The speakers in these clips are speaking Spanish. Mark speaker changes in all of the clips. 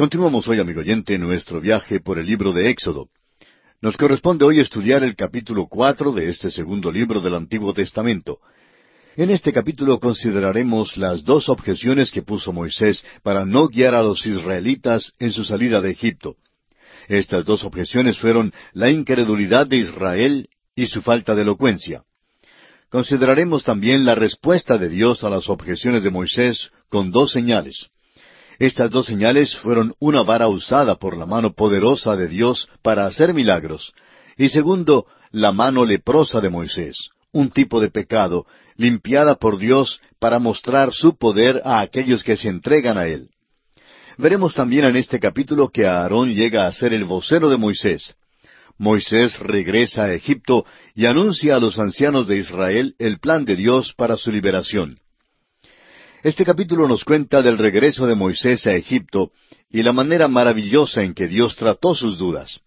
Speaker 1: Continuamos hoy, amigo oyente, nuestro viaje por el libro de Éxodo. Nos corresponde hoy estudiar el capítulo cuatro de este segundo libro del Antiguo Testamento. En este capítulo consideraremos las dos objeciones que puso Moisés para no guiar a los israelitas en su salida de Egipto. Estas dos objeciones fueron la incredulidad de Israel y su falta de elocuencia. Consideraremos también la respuesta de Dios a las objeciones de Moisés con dos señales. Estas dos señales fueron una vara usada por la mano poderosa de Dios para hacer milagros, y segundo, la mano leprosa de Moisés, un tipo de pecado, limpiada por Dios para mostrar su poder a aquellos que se entregan a Él. Veremos también en este capítulo que Aarón llega a ser el vocero de Moisés. Moisés regresa a Egipto y anuncia a los ancianos de Israel el plan de Dios para su liberación. Este capítulo nos cuenta del regreso de Moisés a Egipto y la manera maravillosa en que Dios trató sus dudas.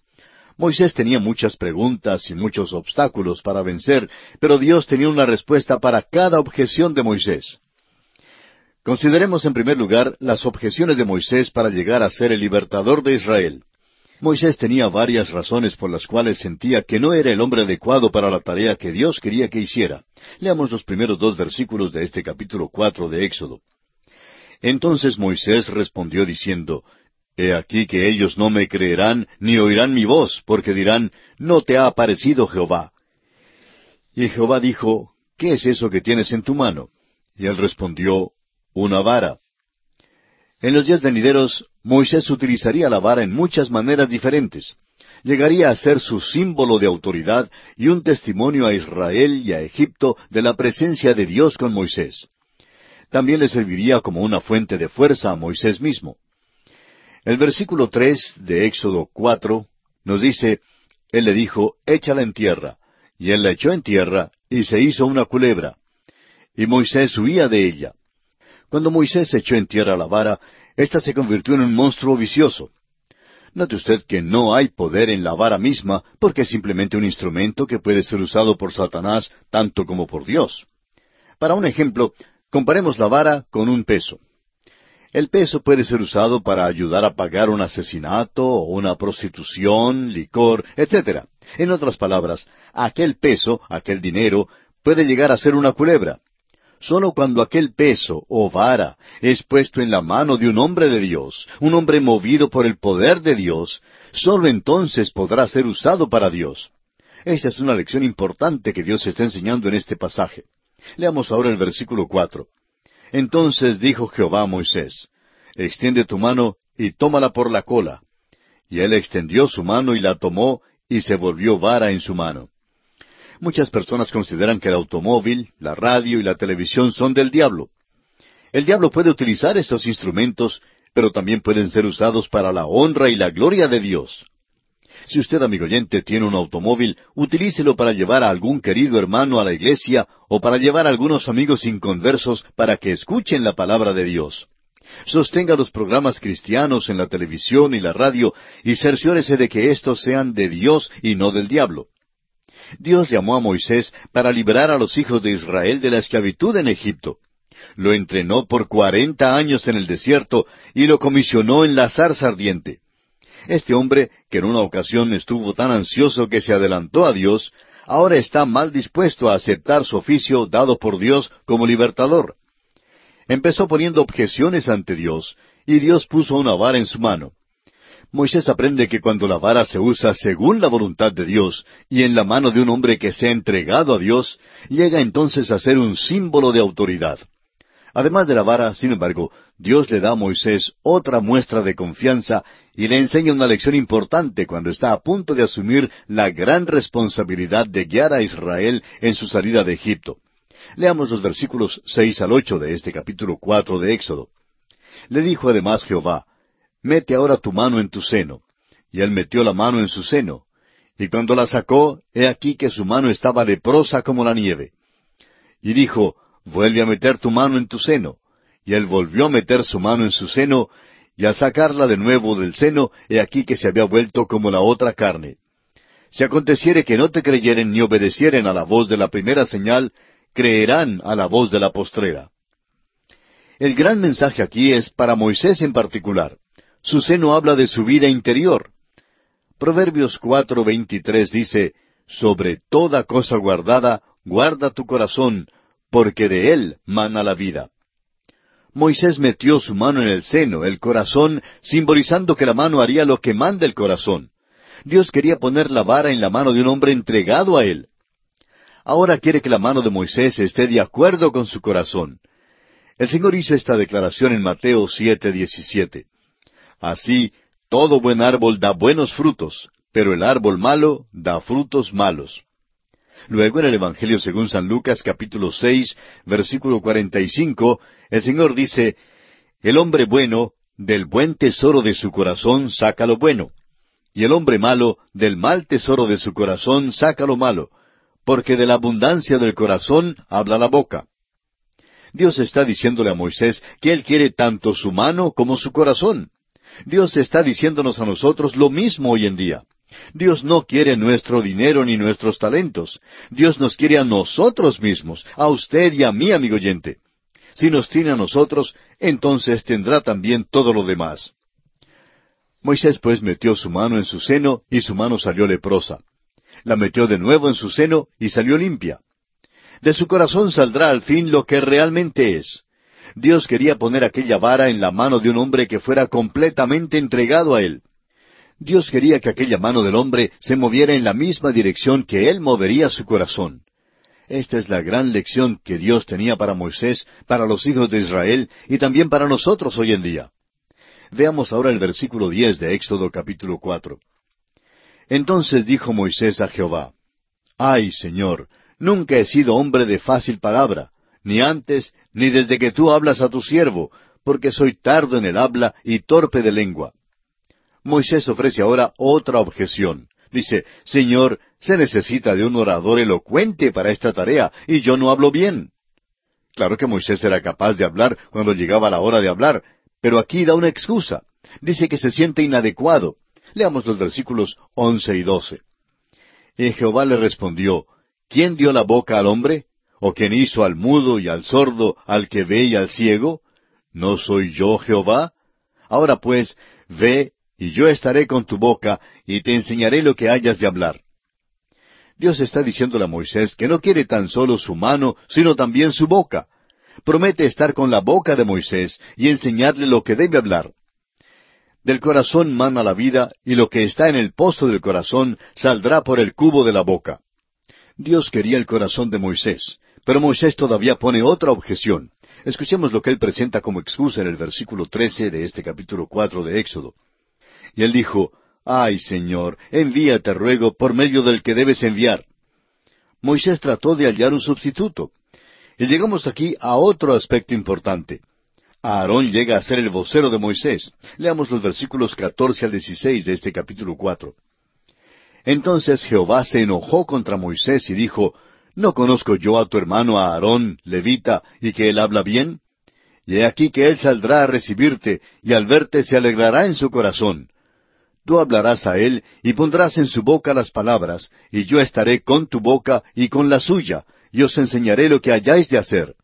Speaker 1: Moisés tenía muchas preguntas y muchos obstáculos para vencer, pero Dios tenía una respuesta para cada objeción de Moisés. Consideremos en primer lugar las objeciones de Moisés para llegar a ser el libertador de Israel. Moisés tenía varias razones por las cuales sentía que no era el hombre adecuado para la tarea que Dios quería que hiciera. Leamos los primeros dos versículos de este capítulo cuatro de Éxodo. Entonces Moisés respondió diciendo, He aquí que ellos no me creerán ni oirán mi voz, porque dirán, No te ha aparecido Jehová. Y Jehová dijo, ¿Qué es eso que tienes en tu mano? Y él respondió, Una vara. En los días venideros, Moisés utilizaría la vara en muchas maneras diferentes. Llegaría a ser su símbolo de autoridad y un testimonio a Israel y a Egipto de la presencia de Dios con Moisés. También le serviría como una fuente de fuerza a Moisés mismo. El versículo tres de Éxodo cuatro nos dice, Él le dijo, échala en tierra. Y él la echó en tierra, y se hizo una culebra. Y Moisés huía de ella. Cuando Moisés echó en tierra la vara, ésta se convirtió en un monstruo vicioso. Note usted que no hay poder en la vara misma, porque es simplemente un instrumento que puede ser usado por Satanás tanto como por Dios. Para un ejemplo, comparemos la vara con un peso. El peso puede ser usado para ayudar a pagar un asesinato o una prostitución, licor, etc. En otras palabras, aquel peso, aquel dinero, puede llegar a ser una culebra. Solo cuando aquel peso o vara es puesto en la mano de un hombre de Dios, un hombre movido por el poder de Dios, solo entonces podrá ser usado para Dios. Esta es una lección importante que Dios está enseñando en este pasaje. Leamos ahora el versículo cuatro. Entonces dijo Jehová a Moisés, Extiende tu mano y tómala por la cola. Y él extendió su mano y la tomó, y se volvió vara en su mano. Muchas personas consideran que el automóvil, la radio y la televisión son del diablo. El diablo puede utilizar estos instrumentos, pero también pueden ser usados para la honra y la gloria de Dios. Si usted, amigo oyente, tiene un automóvil, utilícelo para llevar a algún querido hermano a la iglesia o para llevar a algunos amigos inconversos para que escuchen la palabra de Dios. Sostenga los programas cristianos en la televisión y la radio y cerciórese de que estos sean de Dios y no del diablo. Dios llamó a Moisés para liberar a los hijos de Israel de la esclavitud en Egipto. Lo entrenó por cuarenta años en el desierto y lo comisionó en la zarza ardiente. Este hombre, que en una ocasión estuvo tan ansioso que se adelantó a Dios, ahora está mal dispuesto a aceptar su oficio dado por Dios como libertador. Empezó poniendo objeciones ante Dios, y Dios puso una vara en su mano. Moisés aprende que cuando la vara se usa según la voluntad de Dios y en la mano de un hombre que se ha entregado a Dios, llega entonces a ser un símbolo de autoridad. Además de la vara, sin embargo, Dios le da a Moisés otra muestra de confianza y le enseña una lección importante cuando está a punto de asumir la gran responsabilidad de guiar a Israel en su salida de Egipto. Leamos los versículos seis al ocho de este capítulo cuatro de Éxodo. Le dijo además Jehová, mete ahora tu mano en tu seno. Y él metió la mano en su seno. Y cuando la sacó, he aquí que su mano estaba leprosa como la nieve. Y dijo, vuelve a meter tu mano en tu seno. Y él volvió a meter su mano en su seno, y al sacarla de nuevo del seno, he aquí que se había vuelto como la otra carne. Si aconteciere que no te creyeren ni obedecieren a la voz de la primera señal, creerán a la voz de la postrera. El gran mensaje aquí es para Moisés en particular. Su seno habla de su vida interior. Proverbios 4:23 dice, Sobre toda cosa guardada, guarda tu corazón, porque de él mana la vida. Moisés metió su mano en el seno, el corazón, simbolizando que la mano haría lo que manda el corazón. Dios quería poner la vara en la mano de un hombre entregado a él. Ahora quiere que la mano de Moisés esté de acuerdo con su corazón. El Señor hizo esta declaración en Mateo 7:17. Así, todo buen árbol da buenos frutos, pero el árbol malo da frutos malos. Luego en el Evangelio según San Lucas capítulo seis, versículo cuarenta y cinco, el Señor dice, El hombre bueno, del buen tesoro de su corazón saca lo bueno, y el hombre malo, del mal tesoro de su corazón saca lo malo, porque de la abundancia del corazón habla la boca. Dios está diciéndole a Moisés que Él quiere tanto su mano como su corazón. Dios está diciéndonos a nosotros lo mismo hoy en día. Dios no quiere nuestro dinero ni nuestros talentos. Dios nos quiere a nosotros mismos, a usted y a mí, amigo oyente. Si nos tiene a nosotros, entonces tendrá también todo lo demás. Moisés pues metió su mano en su seno y su mano salió leprosa. La metió de nuevo en su seno y salió limpia. De su corazón saldrá al fin lo que realmente es. Dios quería poner aquella vara en la mano de un hombre que fuera completamente entregado a él. Dios quería que aquella mano del hombre se moviera en la misma dirección que él movería su corazón. Esta es la gran lección que Dios tenía para Moisés, para los hijos de Israel y también para nosotros hoy en día. Veamos ahora el versículo diez de Éxodo capítulo cuatro. Entonces dijo Moisés a Jehová, Ay, Señor, nunca he sido hombre de fácil palabra, ni antes, ni desde que tú hablas a tu siervo, porque soy tardo en el habla y torpe de lengua. Moisés ofrece ahora otra objeción. Dice, Señor, se necesita de un orador elocuente para esta tarea, y yo no hablo bien. Claro que Moisés era capaz de hablar cuando llegaba la hora de hablar, pero aquí da una excusa. Dice que se siente inadecuado. Leamos los versículos once y doce. Y Jehová le respondió, ¿Quién dio la boca al hombre? ¿O quién hizo al mudo y al sordo, al que ve y al ciego? ¿No soy yo Jehová? Ahora pues, ve y yo estaré con tu boca, y te enseñaré lo que hayas de hablar. Dios está diciéndole a Moisés que no quiere tan solo su mano, sino también su boca. Promete estar con la boca de Moisés y enseñarle lo que debe hablar. Del corazón mana la vida, y lo que está en el pozo del corazón saldrá por el cubo de la boca. Dios quería el corazón de Moisés, pero Moisés todavía pone otra objeción. Escuchemos lo que él presenta como excusa en el versículo trece de este capítulo cuatro de Éxodo. Y él dijo, Ay, Señor, envíate, ruego, por medio del que debes enviar. Moisés trató de hallar un sustituto. Y llegamos aquí a otro aspecto importante. Aarón llega a ser el vocero de Moisés. Leamos los versículos catorce al dieciséis de este capítulo cuatro. Entonces Jehová se enojó contra Moisés y dijo, ¿No conozco yo a tu hermano Aarón, levita, y que él habla bien? Y he aquí que él saldrá a recibirte, y al verte se alegrará en su corazón. Tú hablarás a él y pondrás en su boca las palabras, y yo estaré con tu boca y con la suya, y os enseñaré lo que hayáis de hacer.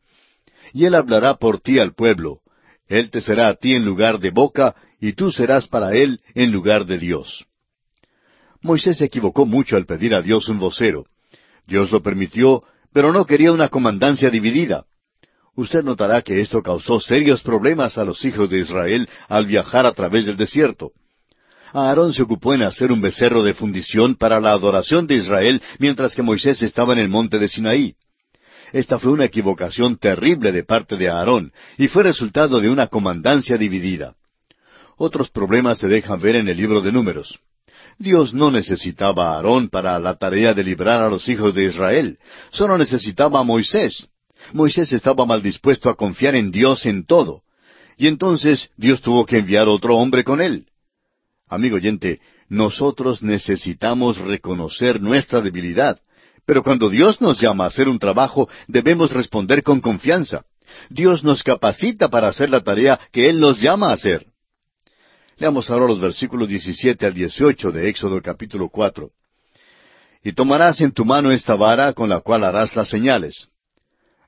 Speaker 1: Y él hablará por ti al pueblo. Él te será a ti en lugar de boca, y tú serás para él en lugar de Dios. Moisés se equivocó mucho al pedir a Dios un vocero. Dios lo permitió, pero no quería una comandancia dividida. Usted notará que esto causó serios problemas a los hijos de Israel al viajar a través del desierto. Aarón se ocupó en hacer un becerro de fundición para la adoración de Israel mientras que Moisés estaba en el monte de Sinaí. Esta fue una equivocación terrible de parte de Aarón y fue resultado de una comandancia dividida. Otros problemas se dejan ver en el libro de números. Dios no necesitaba a Aarón para la tarea de librar a los hijos de Israel, solo necesitaba a Moisés. Moisés estaba mal dispuesto a confiar en Dios en todo. Y entonces Dios tuvo que enviar otro hombre con él. Amigo oyente, nosotros necesitamos reconocer nuestra debilidad, pero cuando Dios nos llama a hacer un trabajo, debemos responder con confianza. Dios nos capacita para hacer la tarea que Él nos llama a hacer. Leamos ahora los versículos 17 al 18 de Éxodo capítulo 4. Y tomarás en tu mano esta vara con la cual harás las señales.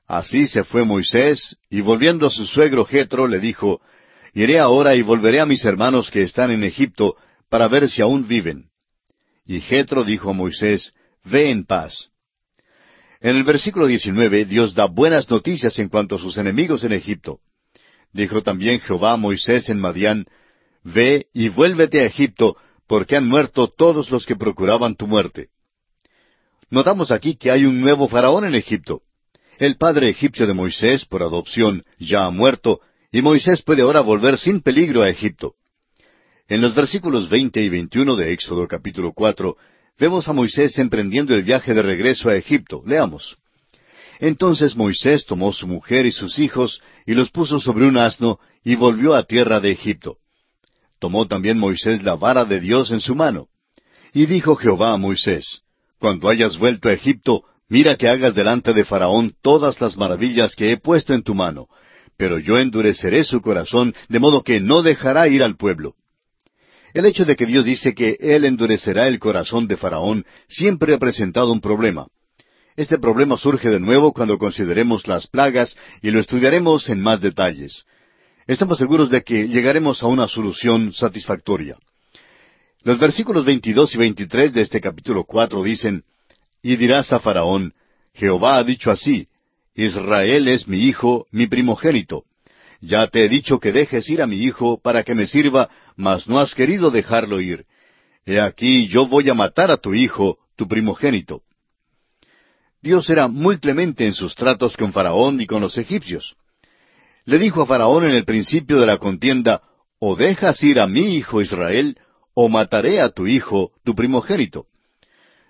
Speaker 1: Así se fue Moisés, y volviendo a su suegro Jetro le dijo, Iré ahora y volveré a mis hermanos que están en Egipto para ver si aún viven. Y Jetro dijo a Moisés, Ve en paz. En el versículo 19 Dios da buenas noticias en cuanto a sus enemigos en Egipto. Dijo también Jehová a Moisés en Madián, Ve y vuélvete a Egipto, porque han muerto todos los que procuraban tu muerte. Notamos aquí que hay un nuevo faraón en Egipto. El padre egipcio de Moisés, por adopción, ya ha muerto, y Moisés puede ahora volver sin peligro a Egipto. En los versículos veinte y veintiuno de Éxodo capítulo cuatro, vemos a Moisés emprendiendo el viaje de regreso a Egipto. Leamos. Entonces Moisés tomó su mujer y sus hijos, y los puso sobre un asno, y volvió a tierra de Egipto. Tomó también Moisés la vara de Dios en su mano. Y dijo Jehová a Moisés, cuando hayas vuelto a Egipto, mira que hagas delante de Faraón todas las maravillas que he puesto en tu mano, pero yo endureceré su corazón, de modo que no dejará ir al pueblo. El hecho de que Dios dice que Él endurecerá el corazón de Faraón siempre ha presentado un problema. Este problema surge de nuevo cuando consideremos las plagas y lo estudiaremos en más detalles. Estamos seguros de que llegaremos a una solución satisfactoria. Los versículos 22 y 23 de este capítulo 4 dicen, Y dirás a Faraón, Jehová ha dicho así, Israel es mi hijo, mi primogénito. Ya te he dicho que dejes ir a mi hijo para que me sirva, mas no has querido dejarlo ir. He aquí yo voy a matar a tu hijo, tu primogénito. Dios era muy clemente en sus tratos con Faraón y con los egipcios. Le dijo a Faraón en el principio de la contienda, o dejas ir a mi hijo Israel, o mataré a tu hijo, tu primogénito.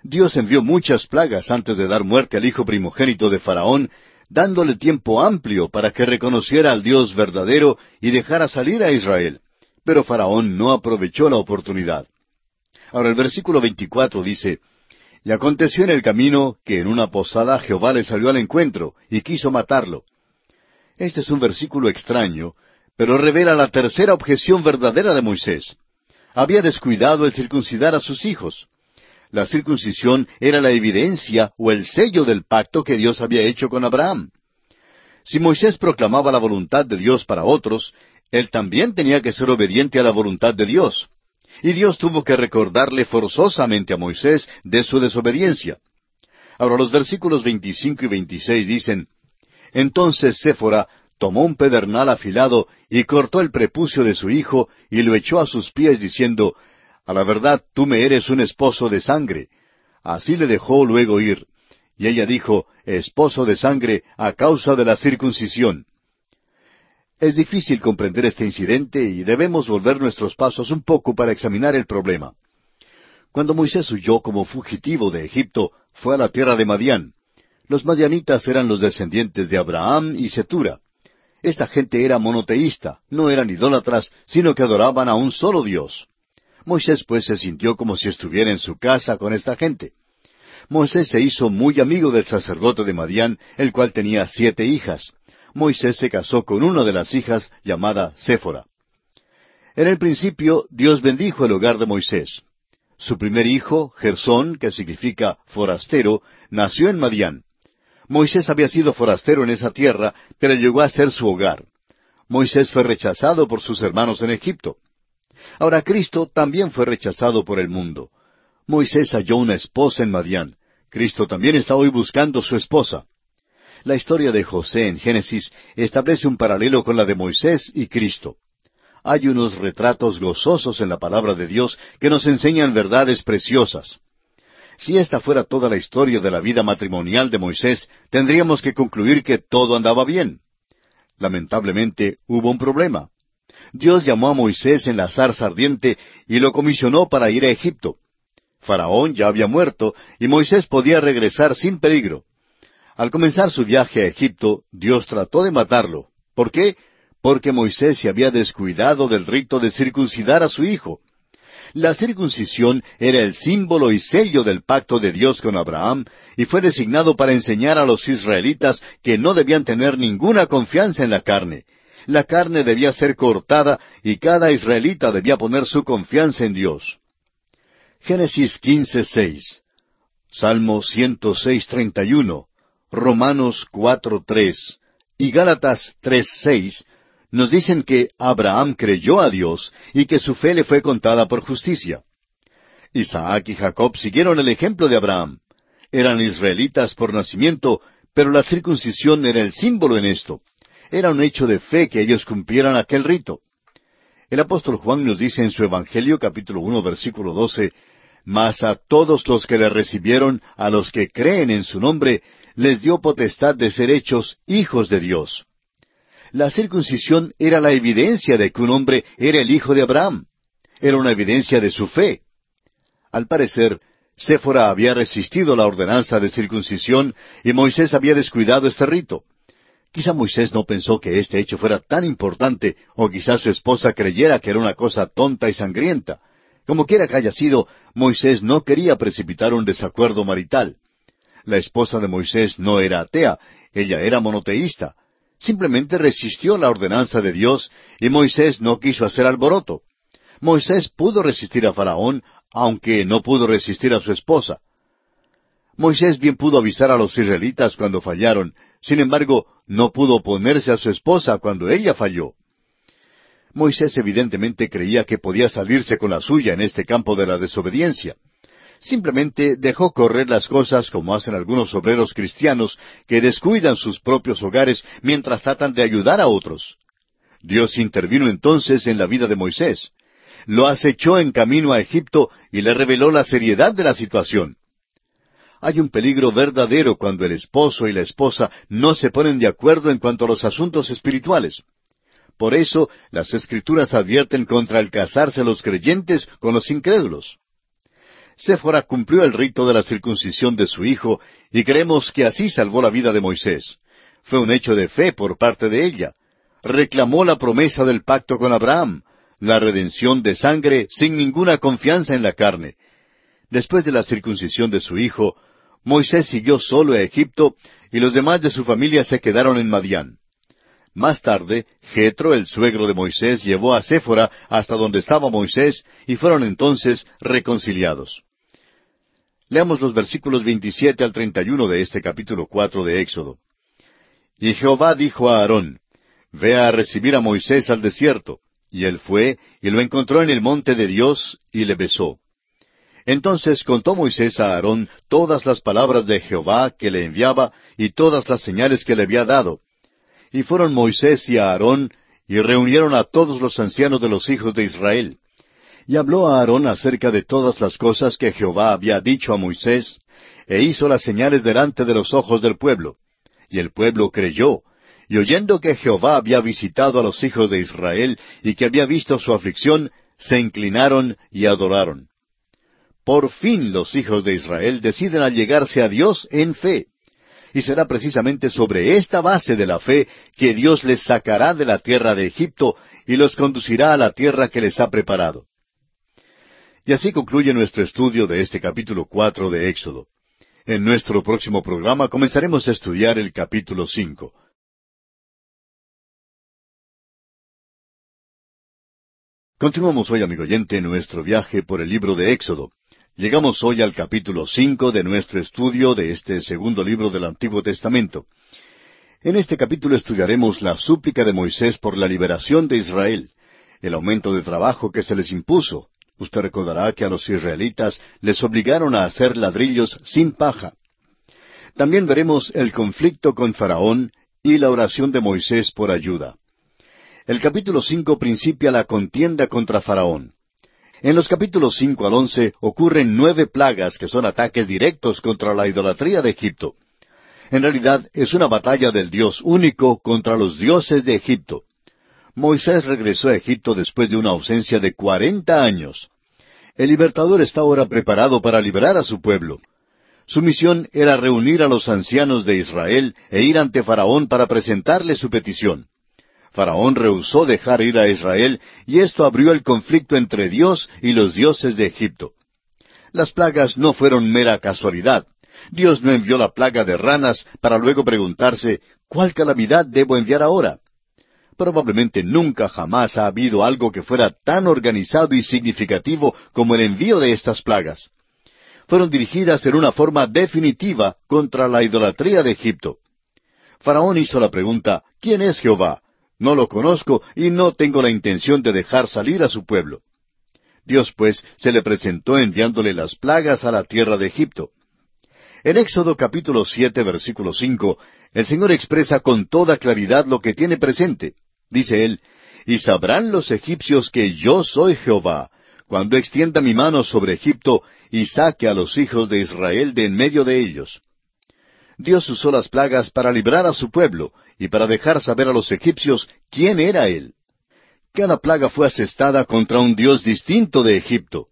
Speaker 1: Dios envió muchas plagas antes de dar muerte al hijo primogénito de Faraón, dándole tiempo amplio para que reconociera al Dios verdadero y dejara salir a Israel. Pero Faraón no aprovechó la oportunidad. Ahora el versículo 24 dice, Y aconteció en el camino que en una posada Jehová le salió al encuentro y quiso matarlo. Este es un versículo extraño, pero revela la tercera objeción verdadera de Moisés había descuidado el circuncidar a sus hijos. La circuncisión era la evidencia o el sello del pacto que Dios había hecho con Abraham. Si Moisés proclamaba la voluntad de Dios para otros, él también tenía que ser obediente a la voluntad de Dios. Y Dios tuvo que recordarle forzosamente a Moisés de su desobediencia. Ahora los versículos 25 y 26 dicen, Entonces Séfora tomó un pedernal afilado y cortó el prepucio de su hijo y lo echó a sus pies diciendo, A la verdad tú me eres un esposo de sangre. Así le dejó luego ir. Y ella dijo, Esposo de sangre a causa de la circuncisión. Es difícil comprender este incidente y debemos volver nuestros pasos un poco para examinar el problema. Cuando Moisés huyó como fugitivo de Egipto, fue a la tierra de Madián. Los madianitas eran los descendientes de Abraham y Setura. Esta gente era monoteísta, no eran idólatras, sino que adoraban a un solo Dios. Moisés pues se sintió como si estuviera en su casa con esta gente. Moisés se hizo muy amigo del sacerdote de Madián, el cual tenía siete hijas. Moisés se casó con una de las hijas llamada Séfora. En el principio Dios bendijo el hogar de Moisés. Su primer hijo, Gersón, que significa forastero, nació en Madián. Moisés había sido forastero en esa tierra, pero llegó a ser su hogar. Moisés fue rechazado por sus hermanos en Egipto. Ahora Cristo también fue rechazado por el mundo. Moisés halló una esposa en Madián. Cristo también está hoy buscando su esposa. La historia de José en Génesis establece un paralelo con la de Moisés y Cristo. Hay unos retratos gozosos en la palabra de Dios que nos enseñan verdades preciosas. Si esta fuera toda la historia de la vida matrimonial de Moisés, tendríamos que concluir que todo andaba bien. Lamentablemente hubo un problema. Dios llamó a Moisés en la zarza ardiente y lo comisionó para ir a Egipto. Faraón ya había muerto y Moisés podía regresar sin peligro. Al comenzar su viaje a Egipto, Dios trató de matarlo. ¿Por qué? Porque Moisés se había descuidado del rito de circuncidar a su hijo. La circuncisión era el símbolo y sello del pacto de Dios con Abraham y fue designado para enseñar a los israelitas que no debían tener ninguna confianza en la carne. La carne debía ser cortada y cada israelita debía poner su confianza en Dios. Génesis 15:6, Salmo 106:31, Romanos 4:3 y Gálatas 3:6 nos dicen que Abraham creyó a Dios y que su fe le fue contada por justicia. Isaac y Jacob siguieron el ejemplo de Abraham. Eran israelitas por nacimiento, pero la circuncisión era el símbolo en esto. Era un hecho de fe que ellos cumplieran aquel rito. El apóstol Juan nos dice en su Evangelio capítulo uno versículo doce, Mas a todos los que le recibieron, a los que creen en su nombre, les dio potestad de ser hechos hijos de Dios. La circuncisión era la evidencia de que un hombre era el hijo de Abraham. Era una evidencia de su fe. Al parecer, Séfora había resistido la ordenanza de circuncisión y Moisés había descuidado este rito. Quizá Moisés no pensó que este hecho fuera tan importante, o quizá su esposa creyera que era una cosa tonta y sangrienta. Como quiera que haya sido, Moisés no quería precipitar un desacuerdo marital. La esposa de Moisés no era atea, ella era monoteísta. Simplemente resistió la ordenanza de Dios y Moisés no quiso hacer alboroto. Moisés pudo resistir a Faraón, aunque no pudo resistir a su esposa. Moisés bien pudo avisar a los israelitas cuando fallaron, sin embargo, no pudo oponerse a su esposa cuando ella falló. Moisés evidentemente creía que podía salirse con la suya en este campo de la desobediencia. Simplemente dejó correr las cosas como hacen algunos obreros cristianos que descuidan sus propios hogares mientras tratan de ayudar a otros. Dios intervino entonces en la vida de Moisés. Lo acechó en camino a Egipto y le reveló la seriedad de la situación. Hay un peligro verdadero cuando el esposo y la esposa no se ponen de acuerdo en cuanto a los asuntos espirituales. Por eso las escrituras advierten contra el casarse los creyentes con los incrédulos. Séfora cumplió el rito de la circuncisión de su hijo y creemos que así salvó la vida de Moisés. Fue un hecho de fe por parte de ella. Reclamó la promesa del pacto con Abraham, la redención de sangre sin ninguna confianza en la carne. Después de la circuncisión de su hijo, Moisés siguió solo a Egipto y los demás de su familia se quedaron en Madián. Más tarde, Jetro, el suegro de Moisés, llevó a Séfora hasta donde estaba Moisés y fueron entonces reconciliados. Leamos los versículos 27 al 31 de este capítulo 4 de Éxodo. Y Jehová dijo a Aarón, Ve a recibir a Moisés al desierto. Y él fue y lo encontró en el monte de Dios y le besó. Entonces contó Moisés a Aarón todas las palabras de Jehová que le enviaba y todas las señales que le había dado, y fueron Moisés y Aarón, y reunieron a todos los ancianos de los hijos de Israel. Y habló a Aarón acerca de todas las cosas que Jehová había dicho a Moisés, e hizo las señales delante de los ojos del pueblo. Y el pueblo creyó, y oyendo que Jehová había visitado a los hijos de Israel y que había visto su aflicción, se inclinaron y adoraron. Por fin los hijos de Israel deciden allegarse a Dios en fe. Y será precisamente sobre esta base de la fe que Dios les sacará de la tierra de Egipto y los conducirá a la tierra que les ha preparado. Y así concluye nuestro estudio de este capítulo cuatro de Éxodo. En nuestro próximo programa comenzaremos a estudiar el capítulo cinco. Continuamos hoy, amigo oyente, nuestro viaje por el libro de Éxodo. Llegamos hoy al capítulo cinco de nuestro estudio de este segundo libro del Antiguo Testamento. En este capítulo estudiaremos la súplica de Moisés por la liberación de Israel, el aumento de trabajo que se les impuso. Usted recordará que a los israelitas les obligaron a hacer ladrillos sin paja. También veremos el conflicto con Faraón y la oración de Moisés por ayuda. El capítulo cinco principia la contienda contra Faraón. En los capítulos cinco al once ocurren nueve plagas que son ataques directos contra la idolatría de Egipto. En realidad es una batalla del Dios único contra los dioses de Egipto. Moisés regresó a Egipto después de una ausencia de cuarenta años. El libertador está ahora preparado para liberar a su pueblo. Su misión era reunir a los ancianos de Israel e ir ante Faraón para presentarle su petición. Faraón rehusó dejar ir a Israel y esto abrió el conflicto entre Dios y los dioses de Egipto. Las plagas no fueron mera casualidad. Dios no envió la plaga de ranas para luego preguntarse, ¿cuál calamidad debo enviar ahora? Probablemente nunca jamás ha habido algo que fuera tan organizado y significativo como el envío de estas plagas. Fueron dirigidas en una forma definitiva contra la idolatría de Egipto. Faraón hizo la pregunta, ¿quién es Jehová? No lo conozco y no tengo la intención de dejar salir a su pueblo. Dios pues se le presentó enviándole las plagas a la tierra de Egipto. En Éxodo capítulo siete versículo cinco, el Señor expresa con toda claridad lo que tiene presente. Dice él, Y sabrán los egipcios que yo soy Jehová, cuando extienda mi mano sobre Egipto y saque a los hijos de Israel de en medio de ellos. Dios usó las plagas para librar a su pueblo y para dejar saber a los egipcios quién era Él. Cada plaga fue asestada contra un Dios distinto de Egipto.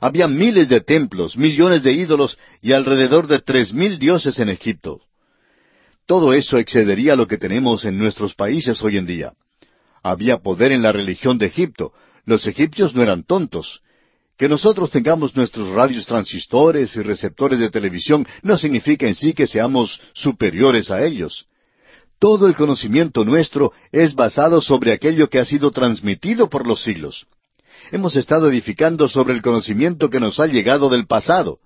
Speaker 1: Había miles de templos, millones de ídolos y alrededor de tres mil dioses en Egipto. Todo eso excedería lo que tenemos en nuestros países hoy en día. Había poder en la religión de Egipto. Los egipcios no eran tontos. Que nosotros tengamos nuestros radios transistores y receptores de televisión no significa en sí que seamos superiores a ellos. Todo el conocimiento nuestro es basado sobre aquello que ha sido transmitido por los siglos. Hemos estado edificando sobre el conocimiento que nos ha llegado del pasado.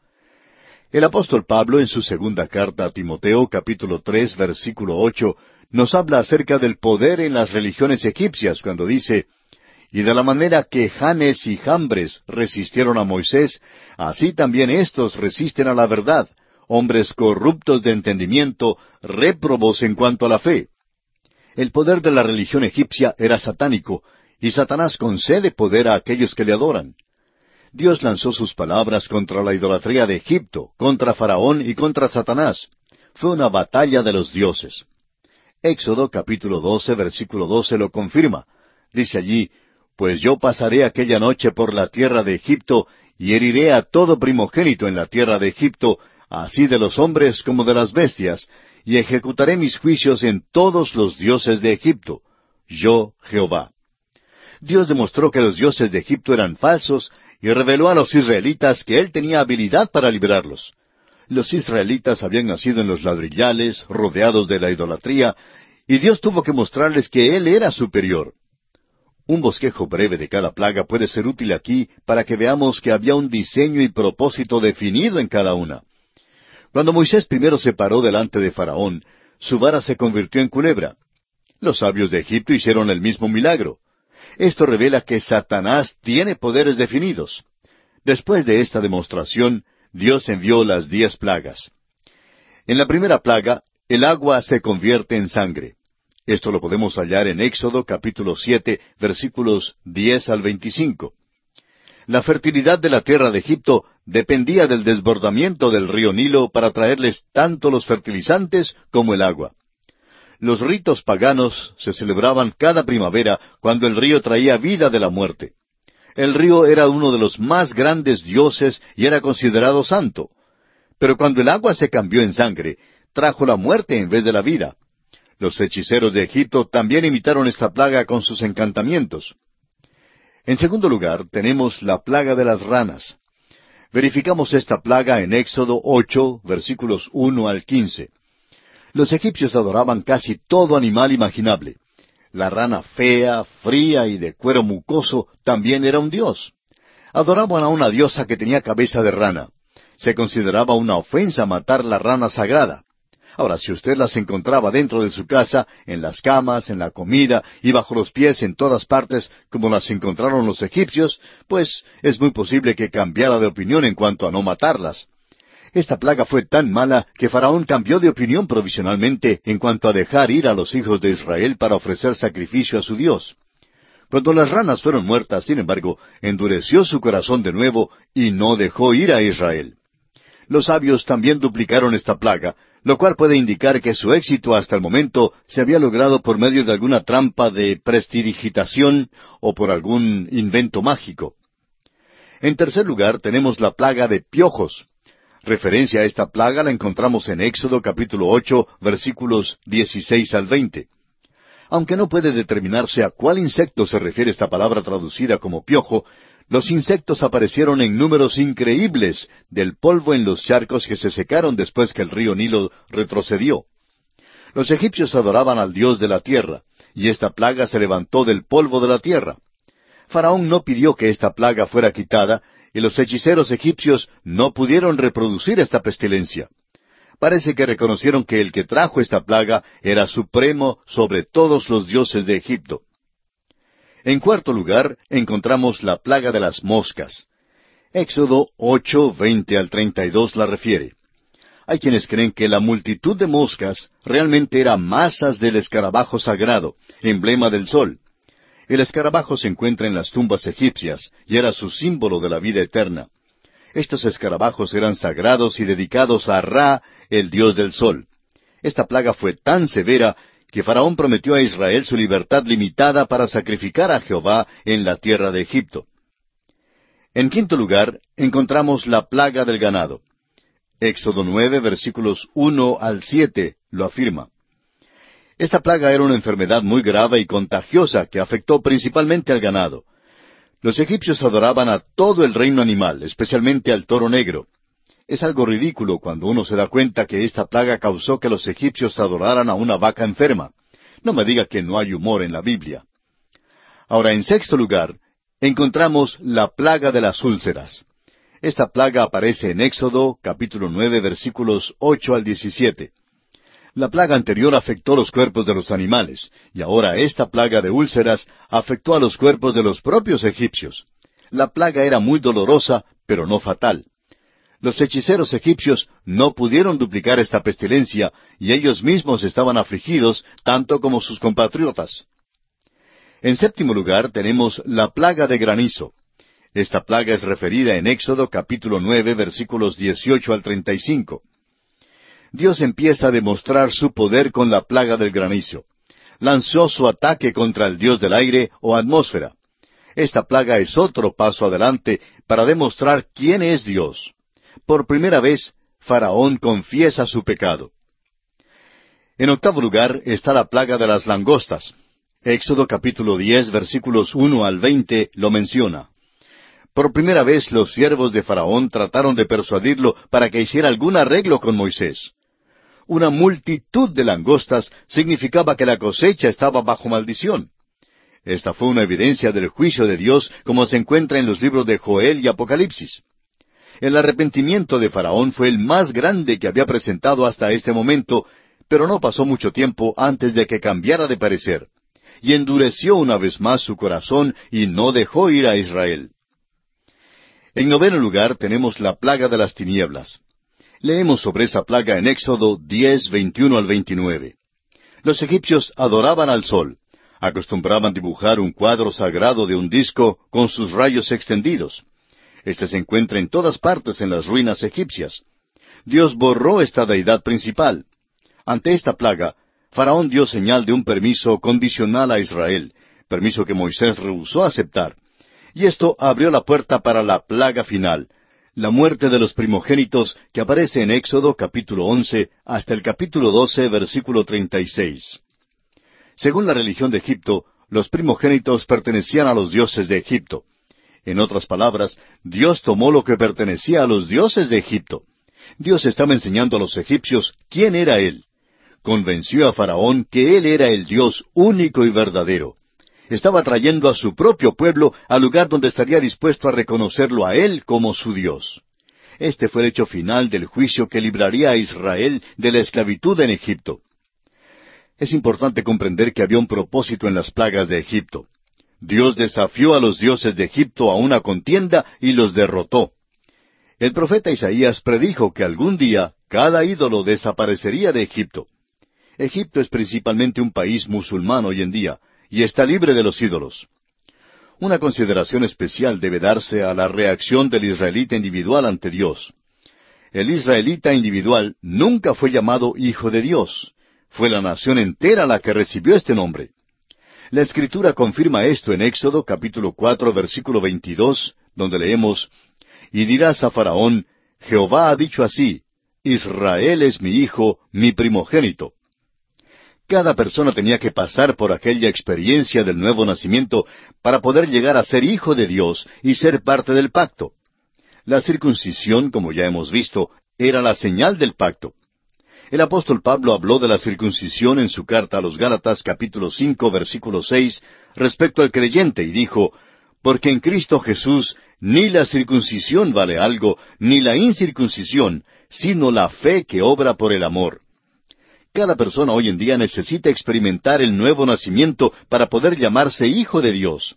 Speaker 1: El apóstol Pablo en su segunda carta a Timoteo capítulo tres versículo ocho nos habla acerca del poder en las religiones egipcias cuando dice y de la manera que Janes y Jambres resistieron a Moisés, así también éstos resisten a la verdad, hombres corruptos de entendimiento, réprobos en cuanto a la fe. El poder de la religión egipcia era satánico, y Satanás concede poder a aquellos que le adoran. Dios lanzó sus palabras contra la idolatría de Egipto, contra Faraón y contra Satanás. Fue una batalla de los dioses. Éxodo capítulo 12 versículo 12 lo confirma. Dice allí, Pues yo pasaré aquella noche por la tierra de Egipto y heriré a todo primogénito en la tierra de Egipto, así de los hombres como de las bestias, y ejecutaré mis juicios en todos los dioses de Egipto. Yo, Jehová. Dios demostró que los dioses de Egipto eran falsos y reveló a los israelitas que él tenía habilidad para liberarlos. Los israelitas habían nacido en los ladrillales, rodeados de la idolatría, y Dios tuvo que mostrarles que Él era superior. Un bosquejo breve de cada plaga puede ser útil aquí para que veamos que había un diseño y propósito definido en cada una. Cuando Moisés primero se paró delante de Faraón, su vara se convirtió en culebra. Los sabios de Egipto hicieron el mismo milagro. Esto revela que Satanás tiene poderes definidos. Después de esta demostración, Dios envió las diez plagas. En la primera plaga, el agua se convierte en sangre. Esto lo podemos hallar en Éxodo capítulo siete, versículos diez al veinticinco. La fertilidad de la tierra de Egipto dependía del desbordamiento del río Nilo para traerles tanto los fertilizantes como el agua. Los ritos paganos se celebraban cada primavera cuando el río traía vida de la muerte. El río era uno de los más grandes dioses y era considerado santo. Pero cuando el agua se cambió en sangre, trajo la muerte en vez de la vida. Los hechiceros de Egipto también imitaron esta plaga con sus encantamientos. En segundo lugar, tenemos la plaga de las ranas. Verificamos esta plaga en Éxodo ocho, versículos uno al quince. Los egipcios adoraban casi todo animal imaginable. La rana fea, fría y de cuero mucoso también era un dios. Adoraban a una diosa que tenía cabeza de rana. Se consideraba una ofensa matar la rana sagrada. Ahora, si usted las encontraba dentro de su casa, en las camas, en la comida y bajo los pies en todas partes, como las encontraron los egipcios, pues es muy posible que cambiara de opinión en cuanto a no matarlas. Esta plaga fue tan mala que Faraón cambió de opinión provisionalmente en cuanto a dejar ir a los hijos de Israel para ofrecer sacrificio a su Dios. Cuando las ranas fueron muertas, sin embargo, endureció su corazón de nuevo y no dejó ir a Israel. Los sabios también duplicaron esta plaga, lo cual puede indicar que su éxito hasta el momento se había logrado por medio de alguna trampa de prestidigitación o por algún invento mágico. En tercer lugar, tenemos la plaga de piojos. Referencia a esta plaga la encontramos en Éxodo capítulo ocho versículos dieciséis al veinte. Aunque no puede determinarse a cuál insecto se refiere esta palabra traducida como piojo, los insectos aparecieron en números increíbles del polvo en los charcos que se secaron después que el río Nilo retrocedió. Los egipcios adoraban al Dios de la tierra, y esta plaga se levantó del polvo de la tierra. Faraón no pidió que esta plaga fuera quitada, y los hechiceros egipcios no pudieron reproducir esta pestilencia. parece que reconocieron que el que trajo esta plaga era supremo sobre todos los dioses de Egipto. En cuarto lugar, encontramos la plaga de las moscas. Éxodo 8, 20 al 32 la refiere. Hay quienes creen que la multitud de moscas realmente era masas del escarabajo sagrado, emblema del sol. El escarabajo se encuentra en las tumbas egipcias y era su símbolo de la vida eterna. Estos escarabajos eran sagrados y dedicados a Ra, el dios del sol. Esta plaga fue tan severa que Faraón prometió a Israel su libertad limitada para sacrificar a Jehová en la tierra de Egipto. En quinto lugar, encontramos la plaga del ganado. Éxodo nueve, versículos uno al siete, lo afirma. Esta plaga era una enfermedad muy grave y contagiosa que afectó principalmente al ganado. Los egipcios adoraban a todo el reino animal, especialmente al toro negro. Es algo ridículo cuando uno se da cuenta que esta plaga causó que los egipcios adoraran a una vaca enferma. No me diga que no hay humor en la Biblia. Ahora, en sexto lugar, encontramos la plaga de las úlceras. Esta plaga aparece en Éxodo capítulo nueve versículos ocho al diecisiete. La plaga anterior afectó los cuerpos de los animales, y ahora esta plaga de úlceras afectó a los cuerpos de los propios egipcios. La plaga era muy dolorosa, pero no fatal. Los hechiceros egipcios no pudieron duplicar esta pestilencia y ellos mismos estaban afligidos tanto como sus compatriotas. En séptimo lugar tenemos la plaga de granizo. Esta plaga es referida en Éxodo capítulo nueve versículos dieciocho al treinta y cinco. Dios empieza a demostrar su poder con la plaga del granizo. Lanzó su ataque contra el Dios del aire o atmósfera. Esta plaga es otro paso adelante para demostrar quién es Dios por primera vez, Faraón confiesa su pecado. En octavo lugar está la plaga de las langostas. Éxodo capítulo diez versículos uno al veinte lo menciona. Por primera vez los siervos de Faraón trataron de persuadirlo para que hiciera algún arreglo con Moisés. Una multitud de langostas significaba que la cosecha estaba bajo maldición. Esta fue una evidencia del juicio de Dios como se encuentra en los libros de Joel y Apocalipsis. El arrepentimiento de Faraón fue el más grande que había presentado hasta este momento, pero no pasó mucho tiempo antes de que cambiara de parecer, y endureció una vez más su corazón y no dejó ir a Israel. En noveno lugar tenemos la plaga de las tinieblas. Leemos sobre esa plaga en Éxodo 10, 21 al 29. Los egipcios adoraban al sol, acostumbraban dibujar un cuadro sagrado de un disco con sus rayos extendidos. Este se encuentra en todas partes en las ruinas egipcias. Dios borró esta deidad principal. Ante esta plaga, Faraón dio señal de un permiso condicional a Israel, permiso que Moisés rehusó aceptar. Y esto abrió la puerta para la plaga final, la muerte de los primogénitos que aparece en Éxodo capítulo once hasta el capítulo doce versículo treinta y seis. Según la religión de Egipto, los primogénitos pertenecían a los dioses de Egipto. En otras palabras, Dios tomó lo que pertenecía a los dioses de Egipto. Dios estaba enseñando a los egipcios quién era Él. Convenció a Faraón que Él era el Dios único y verdadero. Estaba trayendo a su propio pueblo al lugar donde estaría dispuesto a reconocerlo a Él como su Dios. Este fue el hecho final del juicio que libraría a Israel de la esclavitud en Egipto. Es importante comprender que había un propósito en las plagas de Egipto. Dios desafió a los dioses de Egipto a una contienda y los derrotó. El profeta Isaías predijo que algún día cada ídolo desaparecería de Egipto. Egipto es principalmente un país musulmán hoy en día, y está libre de los ídolos. Una consideración especial debe darse a la reacción del israelita individual ante Dios. El israelita individual nunca fue llamado hijo de Dios. Fue la nación entera la que recibió este nombre. La Escritura confirma esto en Éxodo capítulo cuatro versículo veintidós, donde leemos Y dirás a Faraón, Jehová ha dicho así, Israel es mi hijo, mi primogénito. Cada persona tenía que pasar por aquella experiencia del nuevo nacimiento para poder llegar a ser hijo de Dios y ser parte del pacto. La circuncisión, como ya hemos visto, era la señal del pacto. El apóstol Pablo habló de la circuncisión en su carta a los Gálatas capítulo cinco versículo seis respecto al creyente y dijo, porque en Cristo Jesús ni la circuncisión vale algo, ni la incircuncisión, sino la fe que obra por el amor. Cada persona hoy en día necesita experimentar el nuevo nacimiento para poder llamarse hijo de Dios.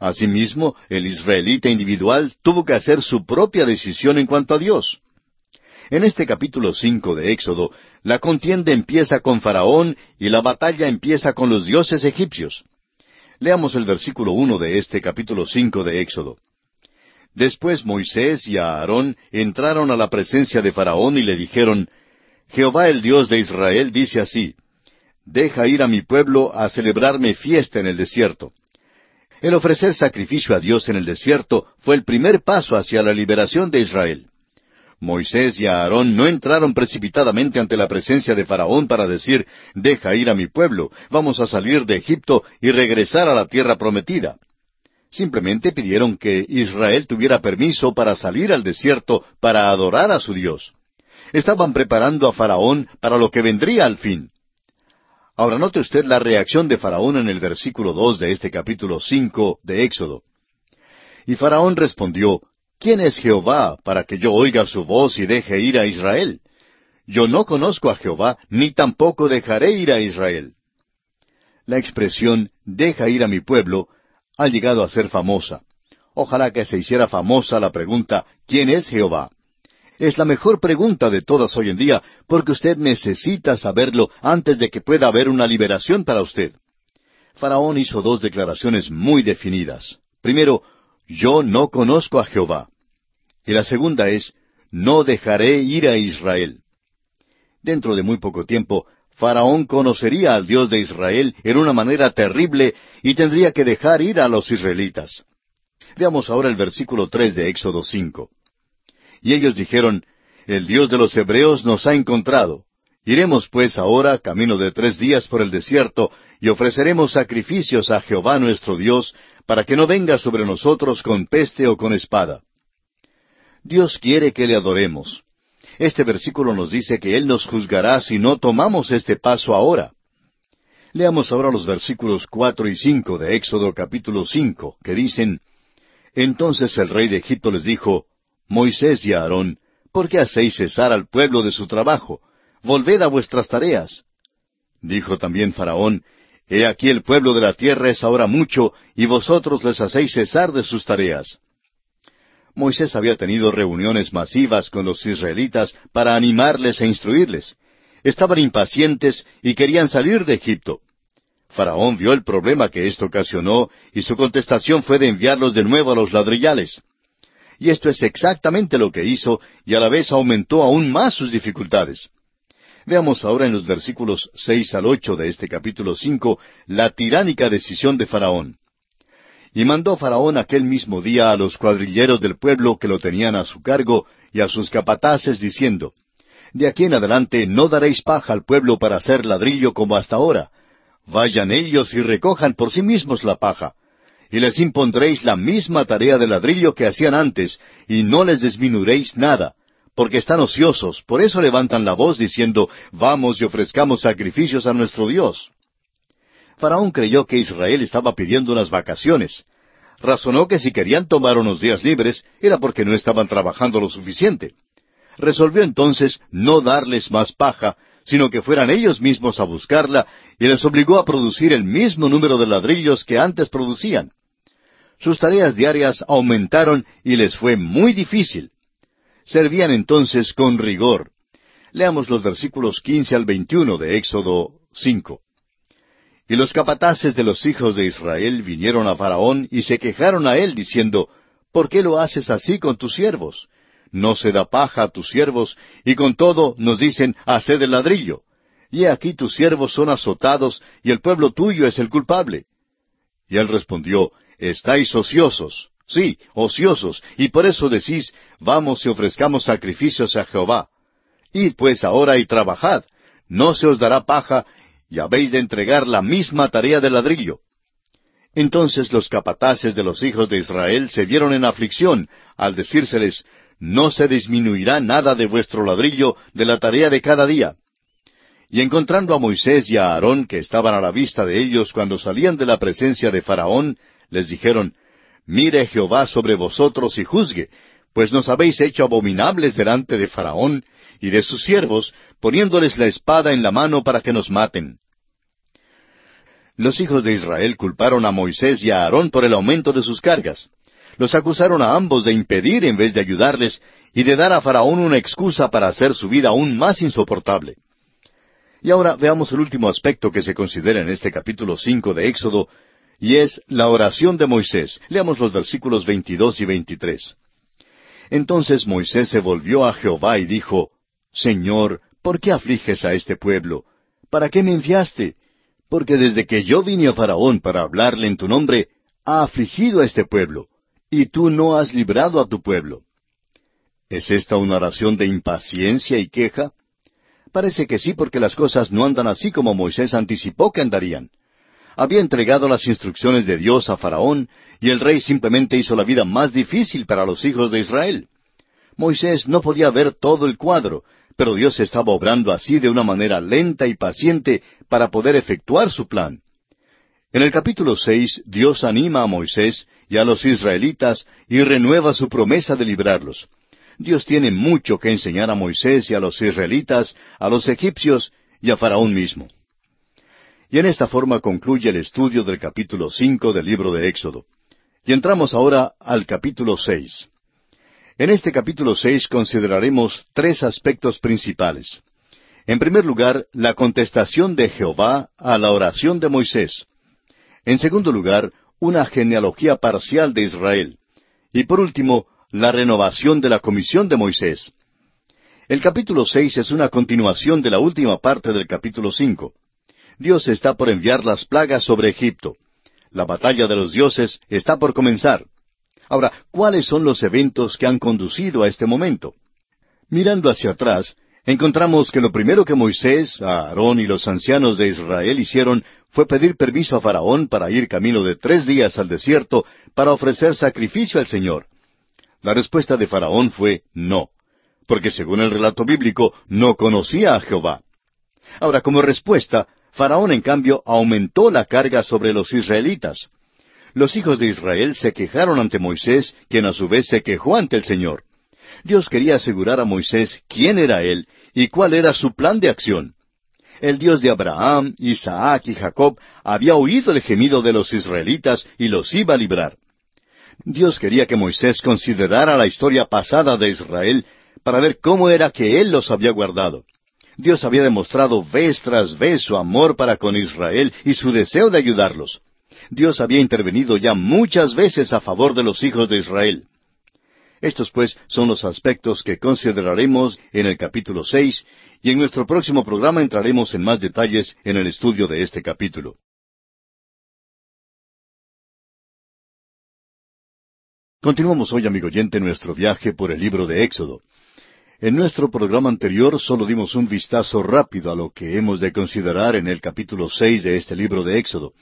Speaker 1: Asimismo, el israelita individual tuvo que hacer su propia decisión en cuanto a Dios. En este capítulo cinco de Éxodo, la contienda empieza con Faraón y la batalla empieza con los dioses egipcios. Leamos el versículo uno de este capítulo cinco de Éxodo. Después Moisés y Aarón entraron a la presencia de Faraón y le dijeron, Jehová el Dios de Israel dice así, Deja ir a mi pueblo a celebrarme fiesta en el desierto. El ofrecer sacrificio a Dios en el desierto fue el primer paso hacia la liberación de Israel. Moisés y Aarón no entraron precipitadamente ante la presencia de Faraón para decir, Deja ir a mi pueblo, vamos a salir de Egipto y regresar a la tierra prometida. Simplemente pidieron que Israel tuviera permiso para salir al desierto para adorar a su Dios. Estaban preparando a Faraón para lo que vendría al fin. Ahora note usted la reacción de Faraón en el versículo dos de este capítulo cinco de Éxodo. Y Faraón respondió, ¿Quién es Jehová para que yo oiga su voz y deje ir a Israel? Yo no conozco a Jehová, ni tampoco dejaré ir a Israel. La expresión deja ir a mi pueblo ha llegado a ser famosa. Ojalá que se hiciera famosa la pregunta ¿quién es Jehová? Es la mejor pregunta de todas hoy en día, porque usted necesita saberlo antes de que pueda haber una liberación para usted. Faraón hizo dos declaraciones muy definidas. Primero, yo no conozco a Jehová. Y la segunda es, no dejaré ir a Israel. Dentro de muy poco tiempo, Faraón conocería al Dios de Israel en una manera terrible y tendría que dejar ir a los israelitas. Veamos ahora el versículo tres de Éxodo cinco. Y ellos dijeron, El Dios de los Hebreos nos ha encontrado. Iremos pues ahora, camino de tres días por el desierto, y ofreceremos sacrificios a Jehová nuestro Dios, para que no venga sobre nosotros con peste o con espada. Dios quiere que le adoremos. Este versículo nos dice que Él nos juzgará si no tomamos este paso ahora. Leamos ahora los versículos cuatro y cinco de Éxodo capítulo cinco, que dicen Entonces el rey de Egipto les dijo Moisés y Aarón, ¿por qué hacéis cesar al pueblo de su trabajo? Volved a vuestras tareas. Dijo también Faraón, He aquí el pueblo de la tierra es ahora mucho, y vosotros les hacéis cesar de sus tareas. Moisés había tenido reuniones masivas con los israelitas para animarles e instruirles. Estaban impacientes y querían salir de Egipto. Faraón vio el problema que esto ocasionó y su contestación fue de enviarlos de nuevo a los ladrillales. Y esto es exactamente lo que hizo y a la vez aumentó aún más sus dificultades. Veamos ahora en los versículos seis al ocho de este capítulo cinco la tiránica decisión de Faraón. Y mandó Faraón aquel mismo día a los cuadrilleros del pueblo que lo tenían a su cargo y a sus capataces diciendo, De aquí en adelante no daréis paja al pueblo para hacer ladrillo como hasta ahora. Vayan ellos y recojan por sí mismos la paja y les impondréis la misma tarea de ladrillo que hacían antes, y no les disminuiréis nada, porque están ociosos, por eso levantan la voz diciendo, Vamos y ofrezcamos sacrificios a nuestro Dios. Faraón creyó que Israel estaba pidiendo unas vacaciones. Razonó que si querían tomar unos días libres era porque no estaban trabajando lo suficiente. Resolvió entonces no darles más paja, sino que fueran ellos mismos a buscarla, y les obligó a producir el mismo número de ladrillos que antes producían. Sus tareas diarias aumentaron y les fue muy difícil. Servían entonces con rigor. Leamos los versículos quince al veintiuno de Éxodo cinco. Y los capataces de los hijos de Israel vinieron a Faraón y se quejaron a él, diciendo, ¿Por qué lo haces así con tus siervos? No se da paja a tus siervos, y con todo nos dicen, haced el ladrillo. Y aquí tus siervos son azotados, y el pueblo tuyo es el culpable. Y él respondió, Estáis ociosos, sí, ociosos, y por eso decís, vamos y ofrezcamos sacrificios a Jehová. Id pues ahora y trabajad, no se os dará paja, y habéis de entregar la misma tarea de ladrillo. Entonces los capataces de los hijos de Israel se vieron en aflicción al decírseles, no se disminuirá nada de vuestro ladrillo de la tarea de cada día. Y encontrando a Moisés y a Aarón, que estaban a la vista de ellos cuando salían de la presencia de Faraón, les dijeron, Mire Jehová sobre vosotros y juzgue, pues nos habéis hecho abominables delante de Faraón y de sus siervos, poniéndoles la espada en la mano para que nos maten. Los hijos de Israel culparon a Moisés y a Aarón por el aumento de sus cargas. Los acusaron a ambos de impedir en vez de ayudarles y de dar a Faraón una excusa para hacer su vida aún más insoportable. Y ahora veamos el último aspecto que se considera en este capítulo cinco de Éxodo, y es la oración de Moisés. Leamos los versículos 22 y 23. Entonces Moisés se volvió a Jehová y dijo, Señor, ¿por qué afliges a este pueblo? ¿Para qué me enviaste? Porque desde que yo vine a Faraón para hablarle en tu nombre, ha afligido a este pueblo, y tú no has librado a tu pueblo. ¿Es esta una oración de impaciencia y queja? Parece que sí, porque las cosas no andan así como Moisés anticipó que andarían. Había entregado las instrucciones de Dios a Faraón, y el rey simplemente hizo la vida más difícil para los hijos de Israel. Moisés no podía ver todo el cuadro, pero Dios estaba obrando así de una manera lenta y paciente para poder efectuar su plan. En el capítulo seis, Dios anima a Moisés y a los israelitas y renueva su promesa de librarlos. Dios tiene mucho que enseñar a Moisés y a los israelitas, a los egipcios y a Faraón mismo. Y en esta forma concluye el estudio del capítulo cinco del libro de Éxodo. Y entramos ahora al capítulo seis. En este capítulo seis consideraremos tres aspectos principales. En primer lugar, la contestación de Jehová a la oración de Moisés. En segundo lugar, una genealogía parcial de Israel. Y por último, la renovación de la comisión de Moisés. El capítulo seis es una continuación de la última parte del capítulo cinco. Dios está por enviar las plagas sobre Egipto. La batalla de los dioses está por comenzar. Ahora, ¿cuáles son los eventos que han conducido a este momento? Mirando hacia atrás, encontramos que lo primero que Moisés, Aarón y los ancianos de Israel hicieron fue pedir permiso a Faraón para ir camino de tres días al desierto para ofrecer sacrificio al Señor. La respuesta de Faraón fue no, porque según el relato bíblico no conocía a Jehová. Ahora, como respuesta, Faraón en cambio aumentó la carga sobre los israelitas. Los hijos de Israel se quejaron ante Moisés, quien a su vez se quejó ante el Señor. Dios quería asegurar a Moisés quién era él y cuál era su plan de acción. El Dios de Abraham, Isaac y Jacob había oído el gemido de los israelitas y los iba a librar. Dios quería que Moisés considerara la historia pasada de Israel para ver cómo era que Él los había guardado. Dios había demostrado vez tras vez su amor para con Israel y su deseo de ayudarlos. Dios había intervenido ya muchas veces a favor de los hijos de Israel. Estos pues son los aspectos que consideraremos en el capítulo seis y en nuestro próximo programa entraremos en más detalles en el estudio de este capítulo. Continuamos hoy, amigo oyente, nuestro viaje por el libro de Éxodo. En nuestro programa anterior solo dimos un vistazo rápido a lo que hemos de considerar en el capítulo seis de este libro de Éxodo.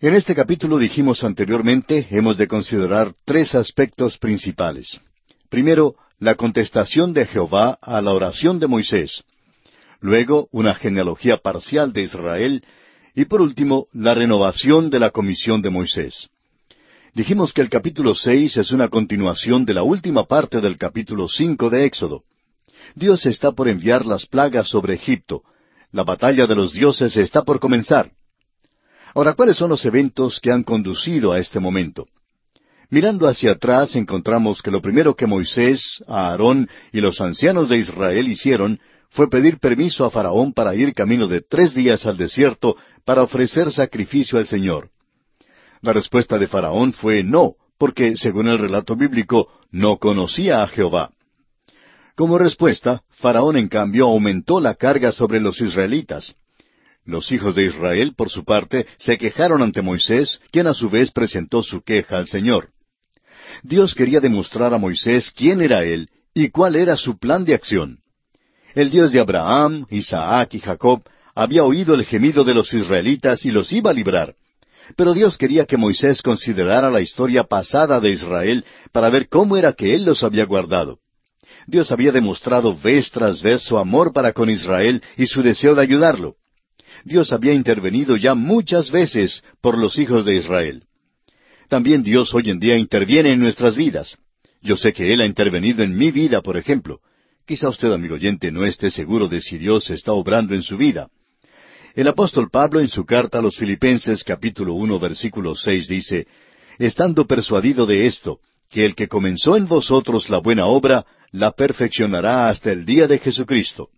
Speaker 1: En este capítulo dijimos anteriormente hemos de considerar tres aspectos principales. Primero, la contestación de Jehová a la oración de Moisés. Luego, una genealogía parcial de Israel. Y por último, la renovación de la comisión de Moisés. Dijimos que el capítulo seis es una continuación de la última parte del capítulo cinco de Éxodo. Dios está por enviar las plagas sobre Egipto. La batalla de los dioses está por comenzar. Ahora, ¿cuáles son los eventos que han conducido a este momento? Mirando hacia atrás encontramos que lo primero que Moisés, Aarón y los ancianos de Israel hicieron fue pedir permiso a Faraón para ir camino de tres días al desierto para ofrecer sacrificio al Señor. La respuesta de Faraón fue no, porque, según el relato bíblico, no conocía a Jehová. Como respuesta, Faraón en cambio aumentó la carga sobre los israelitas. Los hijos de Israel, por su parte, se quejaron ante Moisés, quien a su vez presentó su queja al Señor. Dios quería demostrar a Moisés quién era él y cuál era su plan de acción. El Dios de Abraham, Isaac y Jacob había oído el gemido de los israelitas y los iba a librar. Pero Dios quería que Moisés considerara la historia pasada de Israel para ver cómo era que Él los había guardado. Dios había demostrado vez tras vez su amor para con Israel y su deseo de ayudarlo. Dios había intervenido ya muchas veces por los hijos de Israel. También Dios hoy en día interviene en nuestras vidas. Yo sé que Él ha intervenido en mi vida, por ejemplo. Quizá usted, amigo oyente, no esté seguro de si Dios está obrando en su vida. El apóstol Pablo en su carta a los Filipenses capítulo uno versículo seis dice, Estando persuadido de esto, que el que comenzó en vosotros la buena obra, la perfeccionará hasta el día de Jesucristo.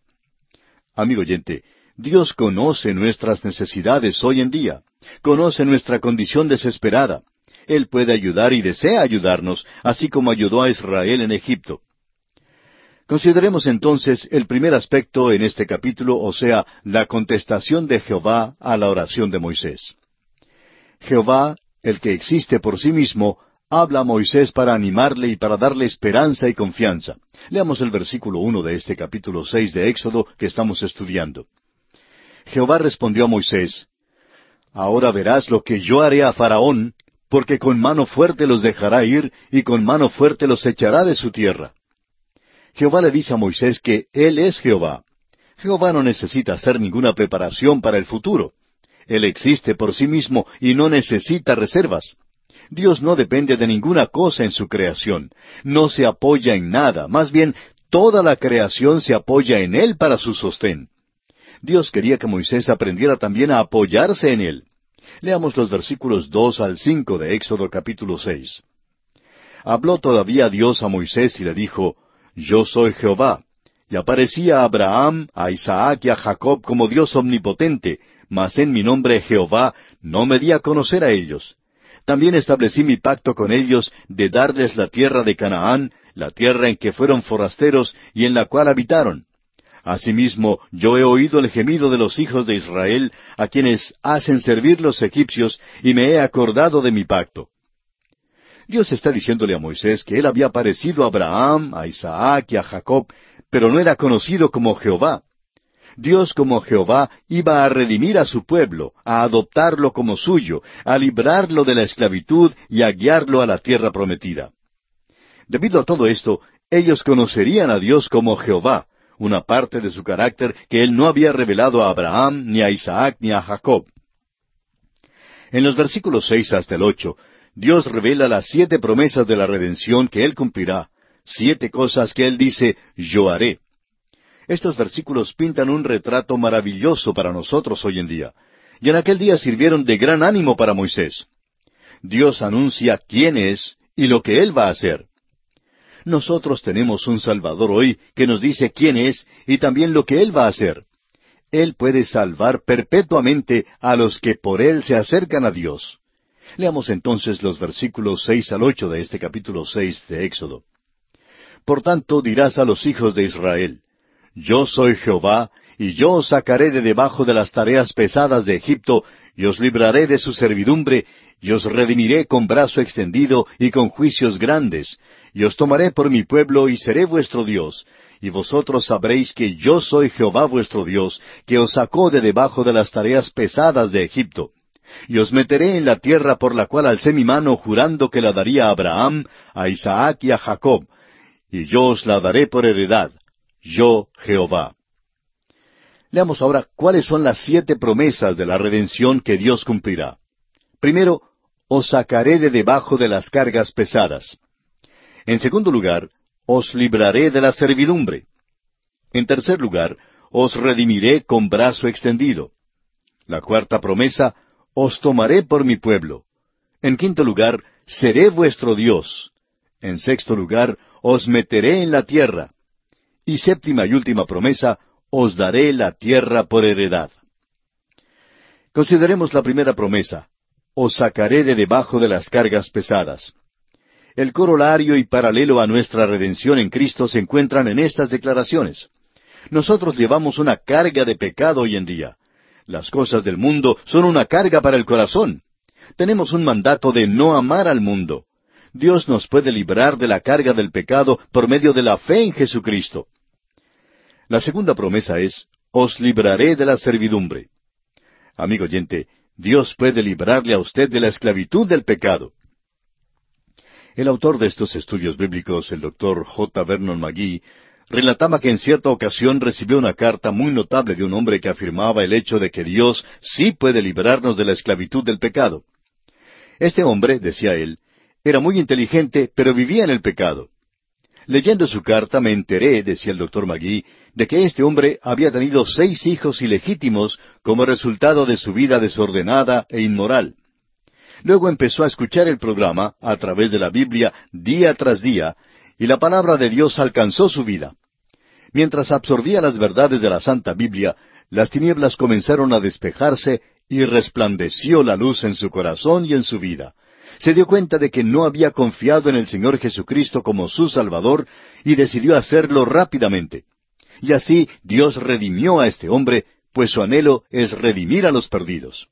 Speaker 1: Amigo oyente, Dios conoce nuestras necesidades hoy en día, conoce nuestra condición desesperada. Él puede ayudar y desea ayudarnos, así como ayudó a Israel en Egipto. Consideremos entonces el primer aspecto en este capítulo, o sea, la contestación de Jehová a la oración de Moisés. Jehová, el que existe por sí mismo, habla a Moisés para animarle y para darle esperanza y confianza. Leamos el versículo uno de este capítulo seis de Éxodo que estamos estudiando. Jehová respondió a Moisés, Ahora verás lo que yo haré a Faraón, porque con mano fuerte los dejará ir y con mano fuerte los echará de su tierra. Jehová le dice a Moisés que Él es Jehová. Jehová no necesita hacer ninguna preparación para el futuro. Él existe por sí mismo y no necesita reservas. Dios no depende de ninguna cosa en su creación, no se apoya en nada, más bien toda la creación se apoya en Él para su sostén. Dios quería que Moisés aprendiera también a apoyarse en Él. Leamos los versículos dos al cinco de Éxodo capítulo seis. Habló todavía Dios a Moisés y le dijo, Yo soy Jehová. Y aparecía a Abraham, a Isaac y a Jacob como Dios omnipotente, mas en mi nombre Jehová no me di a conocer a ellos. También establecí mi pacto con ellos de darles la tierra de Canaán, la tierra en que fueron forasteros y en la cual habitaron. Asimismo, yo he oído el gemido de los hijos de Israel, a quienes hacen servir los egipcios, y me he acordado de mi pacto. Dios está diciéndole a Moisés que él había parecido a Abraham, a Isaac y a Jacob, pero no era conocido como Jehová. Dios como Jehová iba a redimir a su pueblo, a adoptarlo como suyo, a librarlo de la esclavitud y a guiarlo a la tierra prometida. Debido a todo esto, ellos conocerían a Dios como Jehová, una parte de su carácter que él no había revelado a Abraham, ni a Isaac, ni a Jacob. En los versículos seis hasta el ocho, Dios revela las siete promesas de la redención que él cumplirá, siete cosas que él dice, yo haré. Estos versículos pintan un retrato maravilloso para nosotros hoy en día, y en aquel día sirvieron de gran ánimo para Moisés. Dios anuncia quién es y lo que Él va a hacer. Nosotros tenemos un Salvador hoy que nos dice quién es y también lo que Él va a hacer. Él puede salvar perpetuamente a los que por Él se acercan a Dios. Leamos entonces los versículos seis al ocho de este capítulo seis de Éxodo. Por tanto dirás a los hijos de Israel, yo soy Jehová, y yo os sacaré de debajo de las tareas pesadas de Egipto, y os libraré de su servidumbre, y os redimiré con brazo extendido y con juicios grandes, y os tomaré por mi pueblo y seré vuestro Dios, y vosotros sabréis que yo soy Jehová vuestro Dios, que os sacó de debajo de las tareas pesadas de Egipto. Y os meteré en la tierra por la cual alcé mi mano jurando que la daría a Abraham, a Isaac y a Jacob, y yo os la daré por heredad yo Jehová. Leamos ahora cuáles son las siete promesas de la redención que Dios cumplirá. Primero, os sacaré de debajo de las cargas pesadas. En segundo lugar, os libraré de la servidumbre. En tercer lugar, os redimiré con brazo extendido. La cuarta promesa, os tomaré por mi pueblo. En quinto lugar, seré vuestro Dios. En sexto lugar, os meteré en la tierra. Y séptima y última promesa, os daré la tierra por heredad. Consideremos la primera promesa, os sacaré de debajo de las cargas pesadas. El corolario y paralelo a nuestra redención en Cristo se encuentran en estas declaraciones. Nosotros llevamos una carga de pecado hoy en día. Las cosas del mundo son una carga para el corazón. Tenemos un mandato de no amar al mundo. Dios nos puede librar de la carga del pecado por medio de la fe en Jesucristo. La segunda promesa es, os libraré de la servidumbre. Amigo oyente, Dios puede librarle a usted de la esclavitud del pecado. El autor de estos estudios bíblicos, el doctor J. Vernon McGee, relataba que en cierta ocasión recibió una carta muy notable de un hombre que afirmaba el hecho de que Dios sí puede librarnos de la esclavitud del pecado. Este hombre, decía él, era muy inteligente, pero vivía en el pecado. Leyendo su carta me enteré, decía el doctor Magui, de que este hombre había tenido seis hijos ilegítimos como resultado de su vida desordenada e inmoral. Luego empezó a escuchar el programa a través de la Biblia día tras día, y la palabra de Dios alcanzó su vida. Mientras absorbía las verdades de la Santa Biblia, las tinieblas comenzaron a despejarse y resplandeció la luz en su corazón y en su vida. Se dio cuenta de que no había confiado en el Señor Jesucristo como su Salvador y decidió hacerlo rápidamente. Y así Dios redimió a este hombre, pues su anhelo es redimir a los perdidos.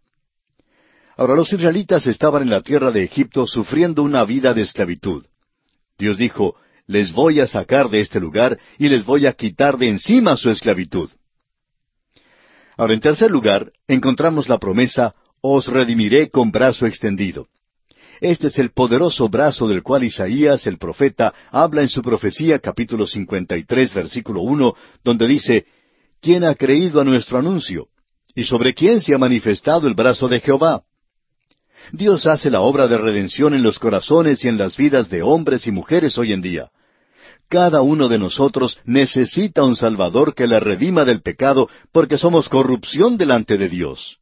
Speaker 1: Ahora los israelitas estaban en la tierra de Egipto sufriendo una vida de esclavitud. Dios dijo, les voy a sacar de este lugar y les voy a quitar de encima su esclavitud. Ahora, en tercer lugar, encontramos la promesa, os redimiré con brazo extendido. Este es el poderoso brazo del cual Isaías, el profeta, habla en su profecía capítulo 53, versículo 1, donde dice, ¿quién ha creído a nuestro anuncio? ¿Y sobre quién se ha manifestado el brazo de Jehová? Dios hace la obra de redención en los corazones y en las vidas de hombres y mujeres hoy en día. Cada uno de nosotros necesita un Salvador que le redima del pecado porque somos corrupción delante de Dios.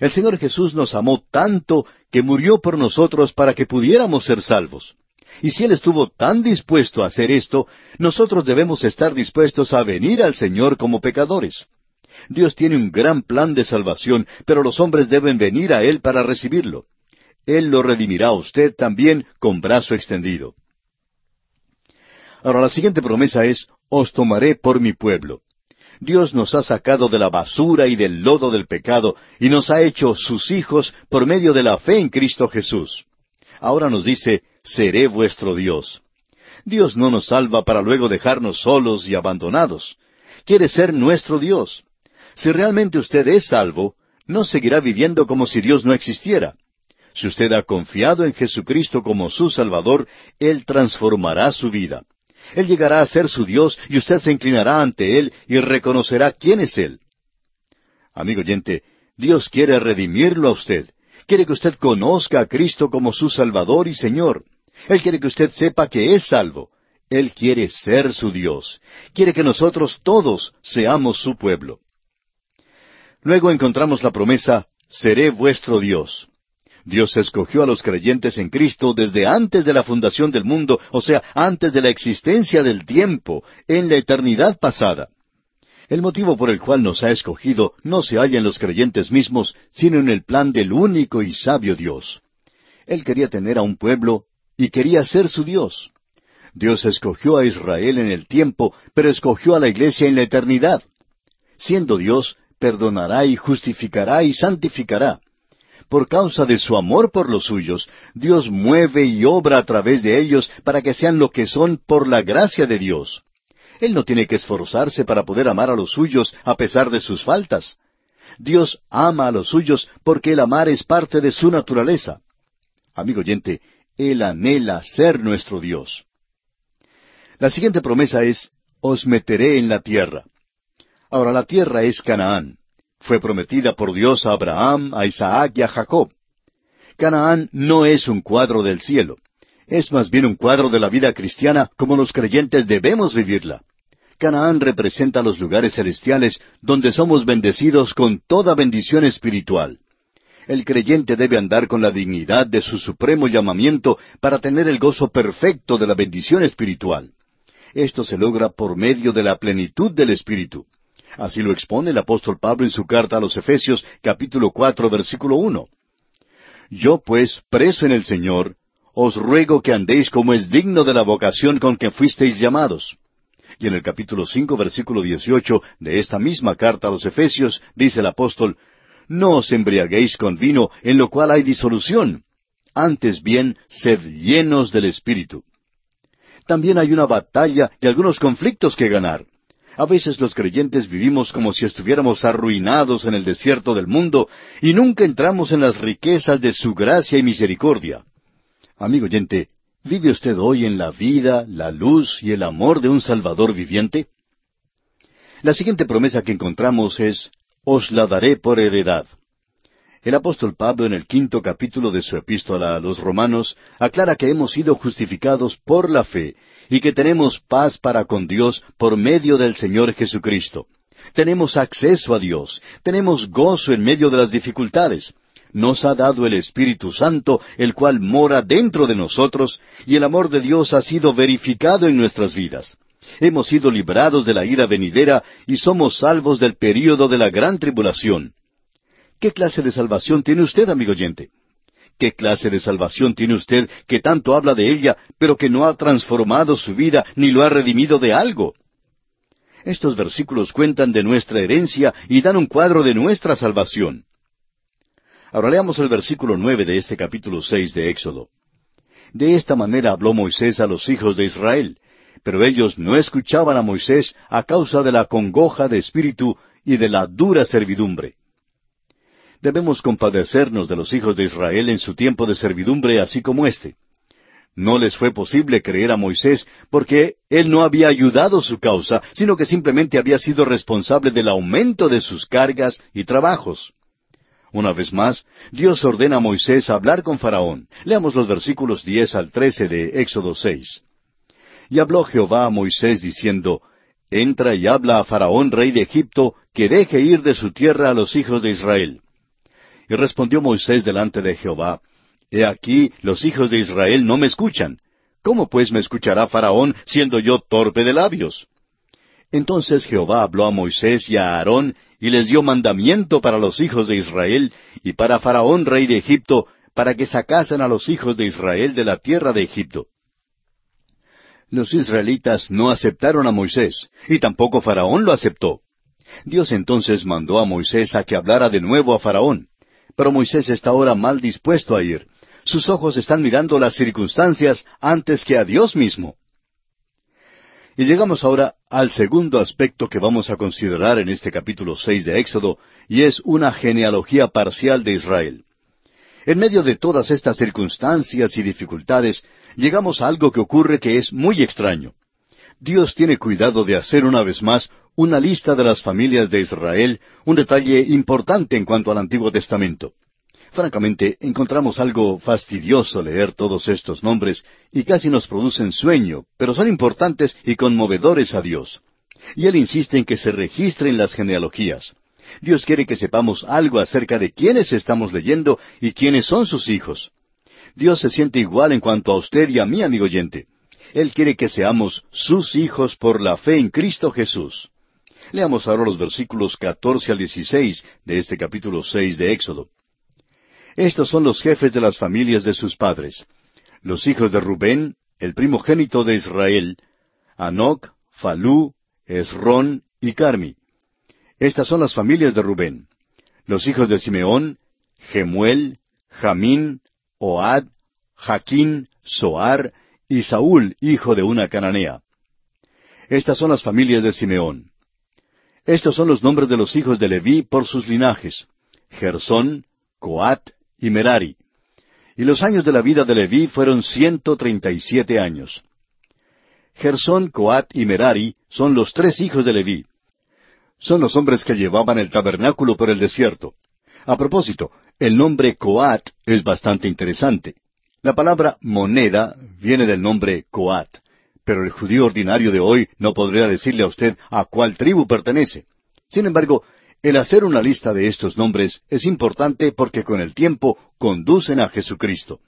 Speaker 1: El Señor Jesús nos amó tanto que murió por nosotros para que pudiéramos ser salvos. Y si Él estuvo tan dispuesto a hacer esto, nosotros debemos estar dispuestos a venir al Señor como pecadores. Dios tiene un gran plan de salvación, pero los hombres deben venir a Él para recibirlo. Él lo redimirá a usted también con brazo extendido. Ahora la siguiente promesa es, os tomaré por mi pueblo. Dios nos ha sacado de la basura y del lodo del pecado y nos ha hecho sus hijos por medio de la fe en Cristo Jesús. Ahora nos dice, seré vuestro Dios. Dios no nos salva para luego dejarnos solos y abandonados. Quiere ser nuestro Dios. Si realmente usted es salvo, no seguirá viviendo como si Dios no existiera. Si usted ha confiado en Jesucristo como su Salvador, Él transformará su vida. Él llegará a ser su Dios y usted se inclinará ante Él y reconocerá quién es Él. Amigo oyente, Dios quiere redimirlo a usted. Quiere que usted conozca a Cristo como su Salvador y Señor. Él quiere que usted sepa que es salvo. Él quiere ser su Dios. Quiere que nosotros todos seamos su pueblo. Luego encontramos la promesa, seré vuestro Dios. Dios escogió a los creyentes en Cristo desde antes de la fundación del mundo, o sea, antes de la existencia del tiempo, en la eternidad pasada. El motivo por el cual nos ha escogido no se halla en los creyentes mismos, sino en el plan del único y sabio Dios. Él quería tener a un pueblo y quería ser su Dios. Dios escogió a Israel en el tiempo, pero escogió a la iglesia en la eternidad. Siendo Dios, perdonará y justificará y santificará por causa de su amor por los suyos, Dios mueve y obra a través de ellos para que sean lo que son por la gracia de Dios. Él no tiene que esforzarse para poder amar a los suyos a pesar de sus faltas. Dios ama a los suyos porque el amar es parte de su naturaleza. Amigo oyente, Él anhela ser nuestro Dios. La siguiente promesa es, os meteré en la tierra. Ahora la tierra es Canaán fue prometida por Dios a Abraham, a Isaac y a Jacob. Canaán no es un cuadro del cielo, es más bien un cuadro de la vida cristiana como los creyentes debemos vivirla. Canaán representa los lugares celestiales donde somos bendecidos con toda bendición espiritual. El creyente debe andar con la dignidad de su supremo llamamiento para tener el gozo perfecto de la bendición espiritual. Esto se logra por medio de la plenitud del Espíritu. Así lo expone el apóstol Pablo en su carta a los Efesios capítulo cuatro versículo uno. Yo pues, preso en el Señor, os ruego que andéis como es digno de la vocación con que fuisteis llamados. Y en el capítulo cinco versículo dieciocho de esta misma carta a los Efesios dice el apóstol, No os embriaguéis con vino en lo cual hay disolución, antes bien sed llenos del Espíritu. También hay una batalla y algunos conflictos que ganar. A veces los creyentes vivimos como si estuviéramos arruinados en el desierto del mundo y nunca entramos en las riquezas de su gracia y misericordia. Amigo oyente, ¿vive usted hoy en la vida, la luz y el amor de un Salvador viviente? La siguiente promesa que encontramos es, os la daré por heredad. El apóstol Pablo en el quinto capítulo de su epístola a los romanos aclara que hemos sido justificados por la fe y que tenemos paz para con Dios por medio del Señor Jesucristo. Tenemos acceso a Dios, tenemos gozo en medio de las dificultades. Nos ha dado el Espíritu Santo, el cual mora dentro de nosotros, y el amor de Dios ha sido verificado en nuestras vidas. Hemos sido librados de la ira venidera y somos salvos del período de la gran tribulación. ¿Qué clase de salvación tiene usted, amigo oyente? ¿Qué clase de salvación tiene usted que tanto habla de ella, pero que no ha transformado su vida ni lo ha redimido de algo? Estos versículos cuentan de nuestra herencia y dan un cuadro de nuestra salvación. Ahora leamos el versículo nueve de este capítulo seis de Éxodo. De esta manera habló Moisés a los hijos de Israel, pero ellos no escuchaban a Moisés a causa de la congoja de espíritu y de la dura servidumbre. Debemos compadecernos de los hijos de Israel en su tiempo de servidumbre así como éste. No les fue posible creer a Moisés porque él no había ayudado su causa, sino que simplemente había sido responsable del aumento de sus cargas y trabajos. Una vez más, Dios ordena a Moisés hablar con Faraón. Leamos los versículos diez al trece de Éxodo seis. Y habló Jehová a Moisés diciendo, Entra y habla a Faraón, rey de Egipto, que deje ir de su tierra a los hijos de Israel. Y respondió Moisés delante de Jehová, He aquí, los hijos de Israel no me escuchan. ¿Cómo pues me escuchará Faraón, siendo yo torpe de labios? Entonces Jehová habló a Moisés y a Aarón, y les dio mandamiento para los hijos de Israel, y para Faraón rey de Egipto, para que sacasen a los hijos de Israel de la tierra de Egipto. Los israelitas no aceptaron a Moisés, y tampoco Faraón lo aceptó. Dios entonces mandó a Moisés a que hablara de nuevo a Faraón. Pero Moisés está ahora mal dispuesto a ir. Sus ojos están mirando las circunstancias antes que a Dios mismo. Y llegamos ahora al segundo aspecto que vamos a considerar en este capítulo seis de Éxodo, y es una genealogía parcial de Israel. En medio de todas estas circunstancias y dificultades, llegamos a algo que ocurre que es muy extraño. Dios tiene cuidado de hacer una vez más una lista de las familias de Israel, un detalle importante en cuanto al Antiguo Testamento. Francamente, encontramos algo fastidioso leer todos estos nombres y casi nos producen sueño, pero son importantes y conmovedores a Dios. Y Él insiste en que se registren las genealogías. Dios quiere que sepamos algo acerca de quiénes estamos leyendo y quiénes son sus hijos. Dios se siente igual en cuanto a usted y a mí, amigo oyente. Él quiere que seamos sus hijos por la fe en Cristo Jesús. Leamos ahora los versículos catorce al dieciséis de este capítulo seis de Éxodo. Estos son los jefes de las familias de sus padres. Los hijos de Rubén, el primogénito de Israel, Anoc, Falú, Esrón y Carmi. Estas son las familias de Rubén. Los hijos de Simeón, Gemuel, Jamín, Oad, Jaquín, Soar y Saúl, hijo de una cananea. Estas son las familias de Simeón. Estos son los nombres de los hijos de Leví por sus linajes. Gersón, Coat y Merari. Y los años de la vida de Leví fueron ciento treinta y siete años. Gersón, Coat y Merari son los tres hijos de Leví. Son los hombres que llevaban el tabernáculo por el desierto. A propósito, el nombre Coat es bastante interesante. La palabra moneda viene del nombre Coat pero el judío ordinario de hoy no podría decirle a usted a cuál tribu pertenece. Sin embargo, el hacer una lista de estos nombres es importante porque con el tiempo conducen a Jesucristo.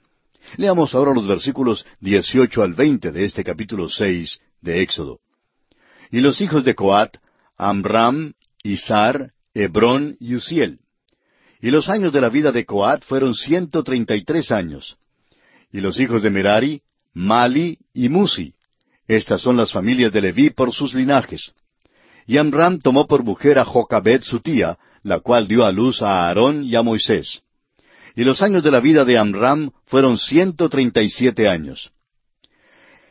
Speaker 1: Leamos ahora los versículos 18 al 20 de este capítulo 6 de Éxodo. Y los hijos de Coat, Amram, Isar, Hebrón y Uziel. Y los años de la vida de Coat fueron ciento treinta y tres años. Y los hijos de Merari, Mali y Musi. Estas son las familias de Leví por sus linajes. Y Amram tomó por mujer a Jocabed su tía, la cual dio a luz a Aarón y a Moisés. Y los años de la vida de Amram fueron ciento treinta y siete años.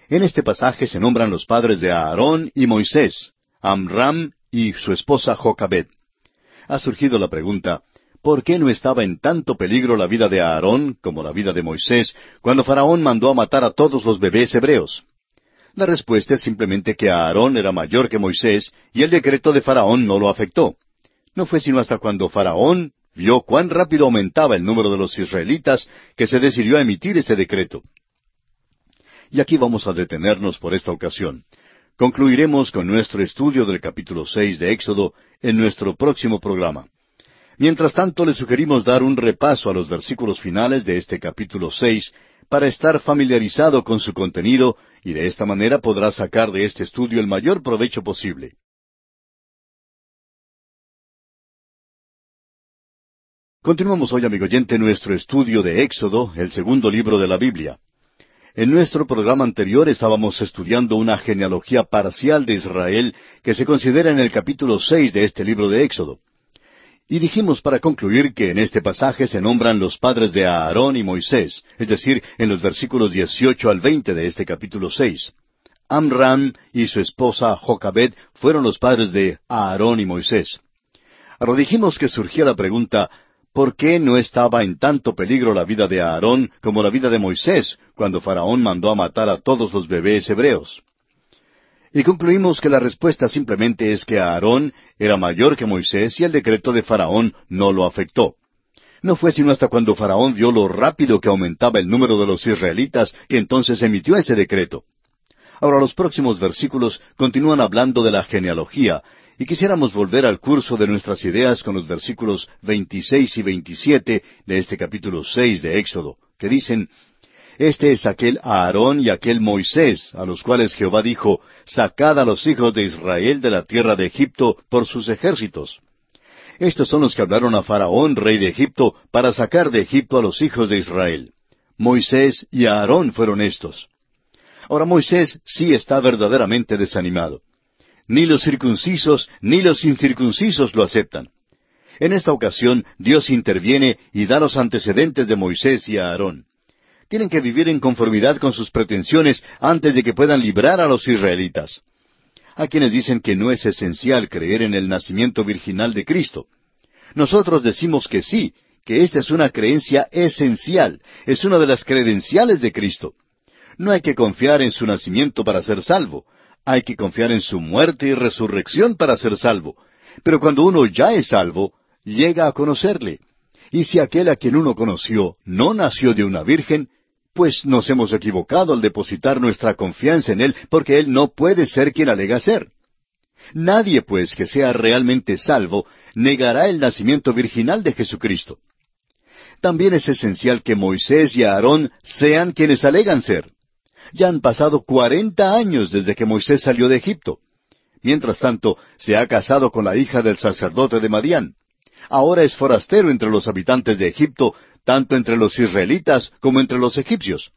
Speaker 1: En este pasaje se nombran los padres de Aarón y Moisés, Amram y su esposa Jocabed. Ha surgido la pregunta, ¿por qué no estaba en tanto peligro la vida de Aarón como la vida de Moisés cuando Faraón mandó a matar a todos los bebés hebreos? La respuesta es simplemente que Aarón era mayor que Moisés y el decreto de Faraón no lo afectó. No fue sino hasta cuando Faraón vio cuán rápido aumentaba el número de los israelitas que se decidió a emitir ese decreto. Y aquí vamos a detenernos por esta ocasión. Concluiremos con nuestro estudio del capítulo seis de Éxodo en nuestro próximo programa. Mientras tanto, le sugerimos dar un repaso a los versículos finales de este capítulo seis para estar familiarizado con su contenido y de esta manera podrá sacar de este estudio el mayor provecho posible. Continuamos hoy, amigo oyente, nuestro estudio de Éxodo, el segundo libro de la Biblia. En nuestro programa anterior estábamos estudiando una genealogía parcial de Israel que se considera en el capítulo seis de este libro de Éxodo. Y dijimos para concluir que en este pasaje se nombran los padres de Aarón y Moisés, es decir, en los versículos 18 al 20 de este capítulo 6. Amram y su esposa Jocabed fueron los padres de Aarón y Moisés. Ahora dijimos que surgía la pregunta, ¿por qué no estaba en tanto peligro la vida de Aarón como la vida de Moisés cuando Faraón mandó a matar a todos los bebés hebreos? Y concluimos que la respuesta simplemente es que Aarón era mayor que Moisés y el decreto de Faraón no lo afectó. No fue sino hasta cuando Faraón vio lo rápido que aumentaba el número de los israelitas que entonces emitió ese decreto. Ahora los próximos versículos continúan hablando de la genealogía, y quisiéramos volver al curso de nuestras ideas con los versículos 26 y 27 de este capítulo 6 de Éxodo, que dicen, este es aquel Aarón y aquel Moisés, a los cuales Jehová dijo, Sacad a los hijos de Israel de la tierra de Egipto por sus ejércitos. Estos son los que hablaron a Faraón, rey de Egipto, para sacar de Egipto a los hijos de Israel. Moisés y Aarón fueron estos. Ahora Moisés sí está verdaderamente desanimado. Ni los circuncisos ni los incircuncisos lo aceptan. En esta ocasión Dios interviene y da los antecedentes de Moisés y Aarón tienen que vivir en conformidad con sus pretensiones antes de que puedan librar a los israelitas. Hay quienes dicen que no es esencial creer en el nacimiento virginal de Cristo. Nosotros decimos que sí, que esta es una creencia esencial, es una de las credenciales de Cristo. No hay que confiar en su nacimiento para ser salvo, hay que confiar en su muerte y resurrección para ser salvo. Pero cuando uno ya es salvo, llega a conocerle. Y si aquel a quien uno conoció no nació de una virgen, pues nos hemos equivocado al depositar nuestra confianza en Él, porque Él no puede ser quien alega ser. Nadie, pues, que sea realmente salvo, negará el nacimiento virginal de Jesucristo. También es esencial que Moisés y Aarón sean quienes alegan ser. Ya han pasado cuarenta años desde que Moisés salió de Egipto. Mientras tanto, se ha casado con la hija del sacerdote de Madián. Ahora es forastero entre los habitantes de Egipto, tanto entre los israelitas como entre los egipcios.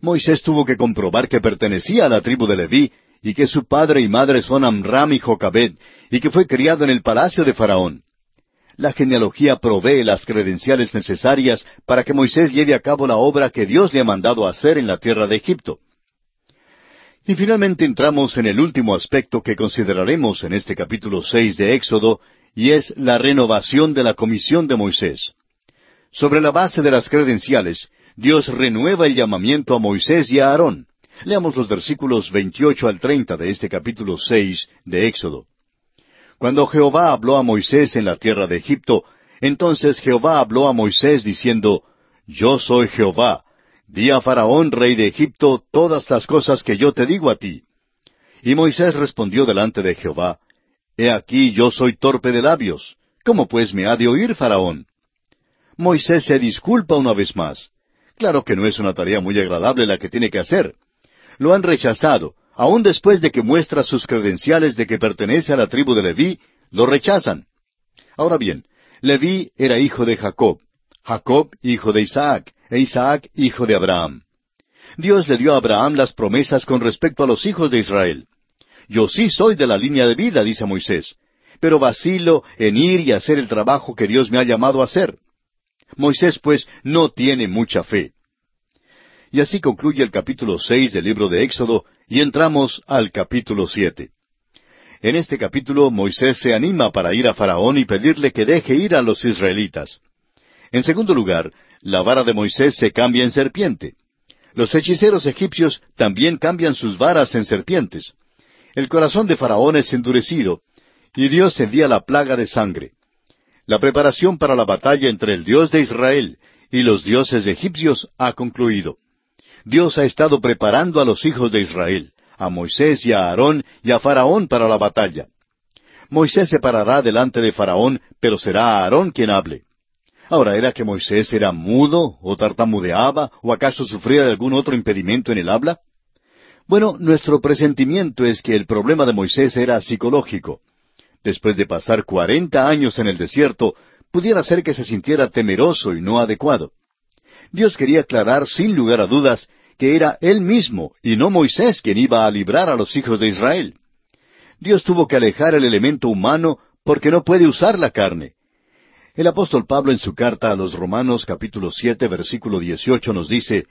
Speaker 1: Moisés tuvo que comprobar que pertenecía a la tribu de Leví, y que su padre y madre son Amram y Jocabed, y que fue criado en el palacio de Faraón. La genealogía provee las credenciales necesarias para que Moisés lleve a cabo la obra que Dios le ha mandado hacer en la tierra de Egipto. Y finalmente entramos en el último aspecto que consideraremos en este capítulo seis de Éxodo, y es la renovación de la comisión de Moisés. Sobre la base de las credenciales, Dios renueva el llamamiento a Moisés y a Aarón. Leamos los versículos 28 al 30 de este capítulo 6 de Éxodo. Cuando Jehová habló a Moisés en la tierra de Egipto, entonces Jehová habló a Moisés diciendo, Yo soy Jehová, di a Faraón, rey de Egipto, todas las cosas que yo te digo a ti. Y Moisés respondió delante de Jehová, He aquí yo soy torpe de labios, ¿cómo pues me ha de oír Faraón? Moisés se disculpa una vez más. Claro que no es una tarea muy agradable la que tiene que hacer. Lo han rechazado, aun después de que muestra sus credenciales de que pertenece a la tribu de Leví, lo rechazan. Ahora bien, Leví era hijo de Jacob, Jacob hijo de Isaac, e Isaac hijo de Abraham. Dios le dio a Abraham las promesas con respecto a los hijos de Israel. Yo sí soy de la línea de vida, dice Moisés, pero vacilo en ir y hacer el trabajo que Dios me ha llamado a hacer. Moisés, pues, no tiene mucha fe. Y así concluye el capítulo seis del libro de Éxodo, y entramos al capítulo siete. En este capítulo Moisés se anima para ir a Faraón y pedirle que deje ir a los israelitas. En segundo lugar, la vara de Moisés se cambia en serpiente. Los hechiceros egipcios también cambian sus varas en serpientes. El corazón de Faraón es endurecido, y Dios envía la plaga de sangre. La preparación para la batalla entre el Dios de Israel y los dioses egipcios ha concluido. Dios ha estado preparando a los hijos de Israel, a Moisés y a Aarón y a Faraón para la batalla. Moisés se parará delante de Faraón, pero será Aarón quien hable. Ahora, ¿era que Moisés era mudo o tartamudeaba o acaso sufría de algún otro impedimento en el habla? Bueno, nuestro presentimiento es que el problema de Moisés era psicológico. Después de pasar cuarenta años en el desierto, pudiera ser que se sintiera temeroso y no adecuado. Dios quería aclarar sin lugar a dudas que era Él mismo y no Moisés quien iba a librar a los hijos de Israel. Dios tuvo que alejar el elemento humano porque no puede usar la carne. El apóstol Pablo en su carta a los Romanos capítulo siete versículo dieciocho nos dice,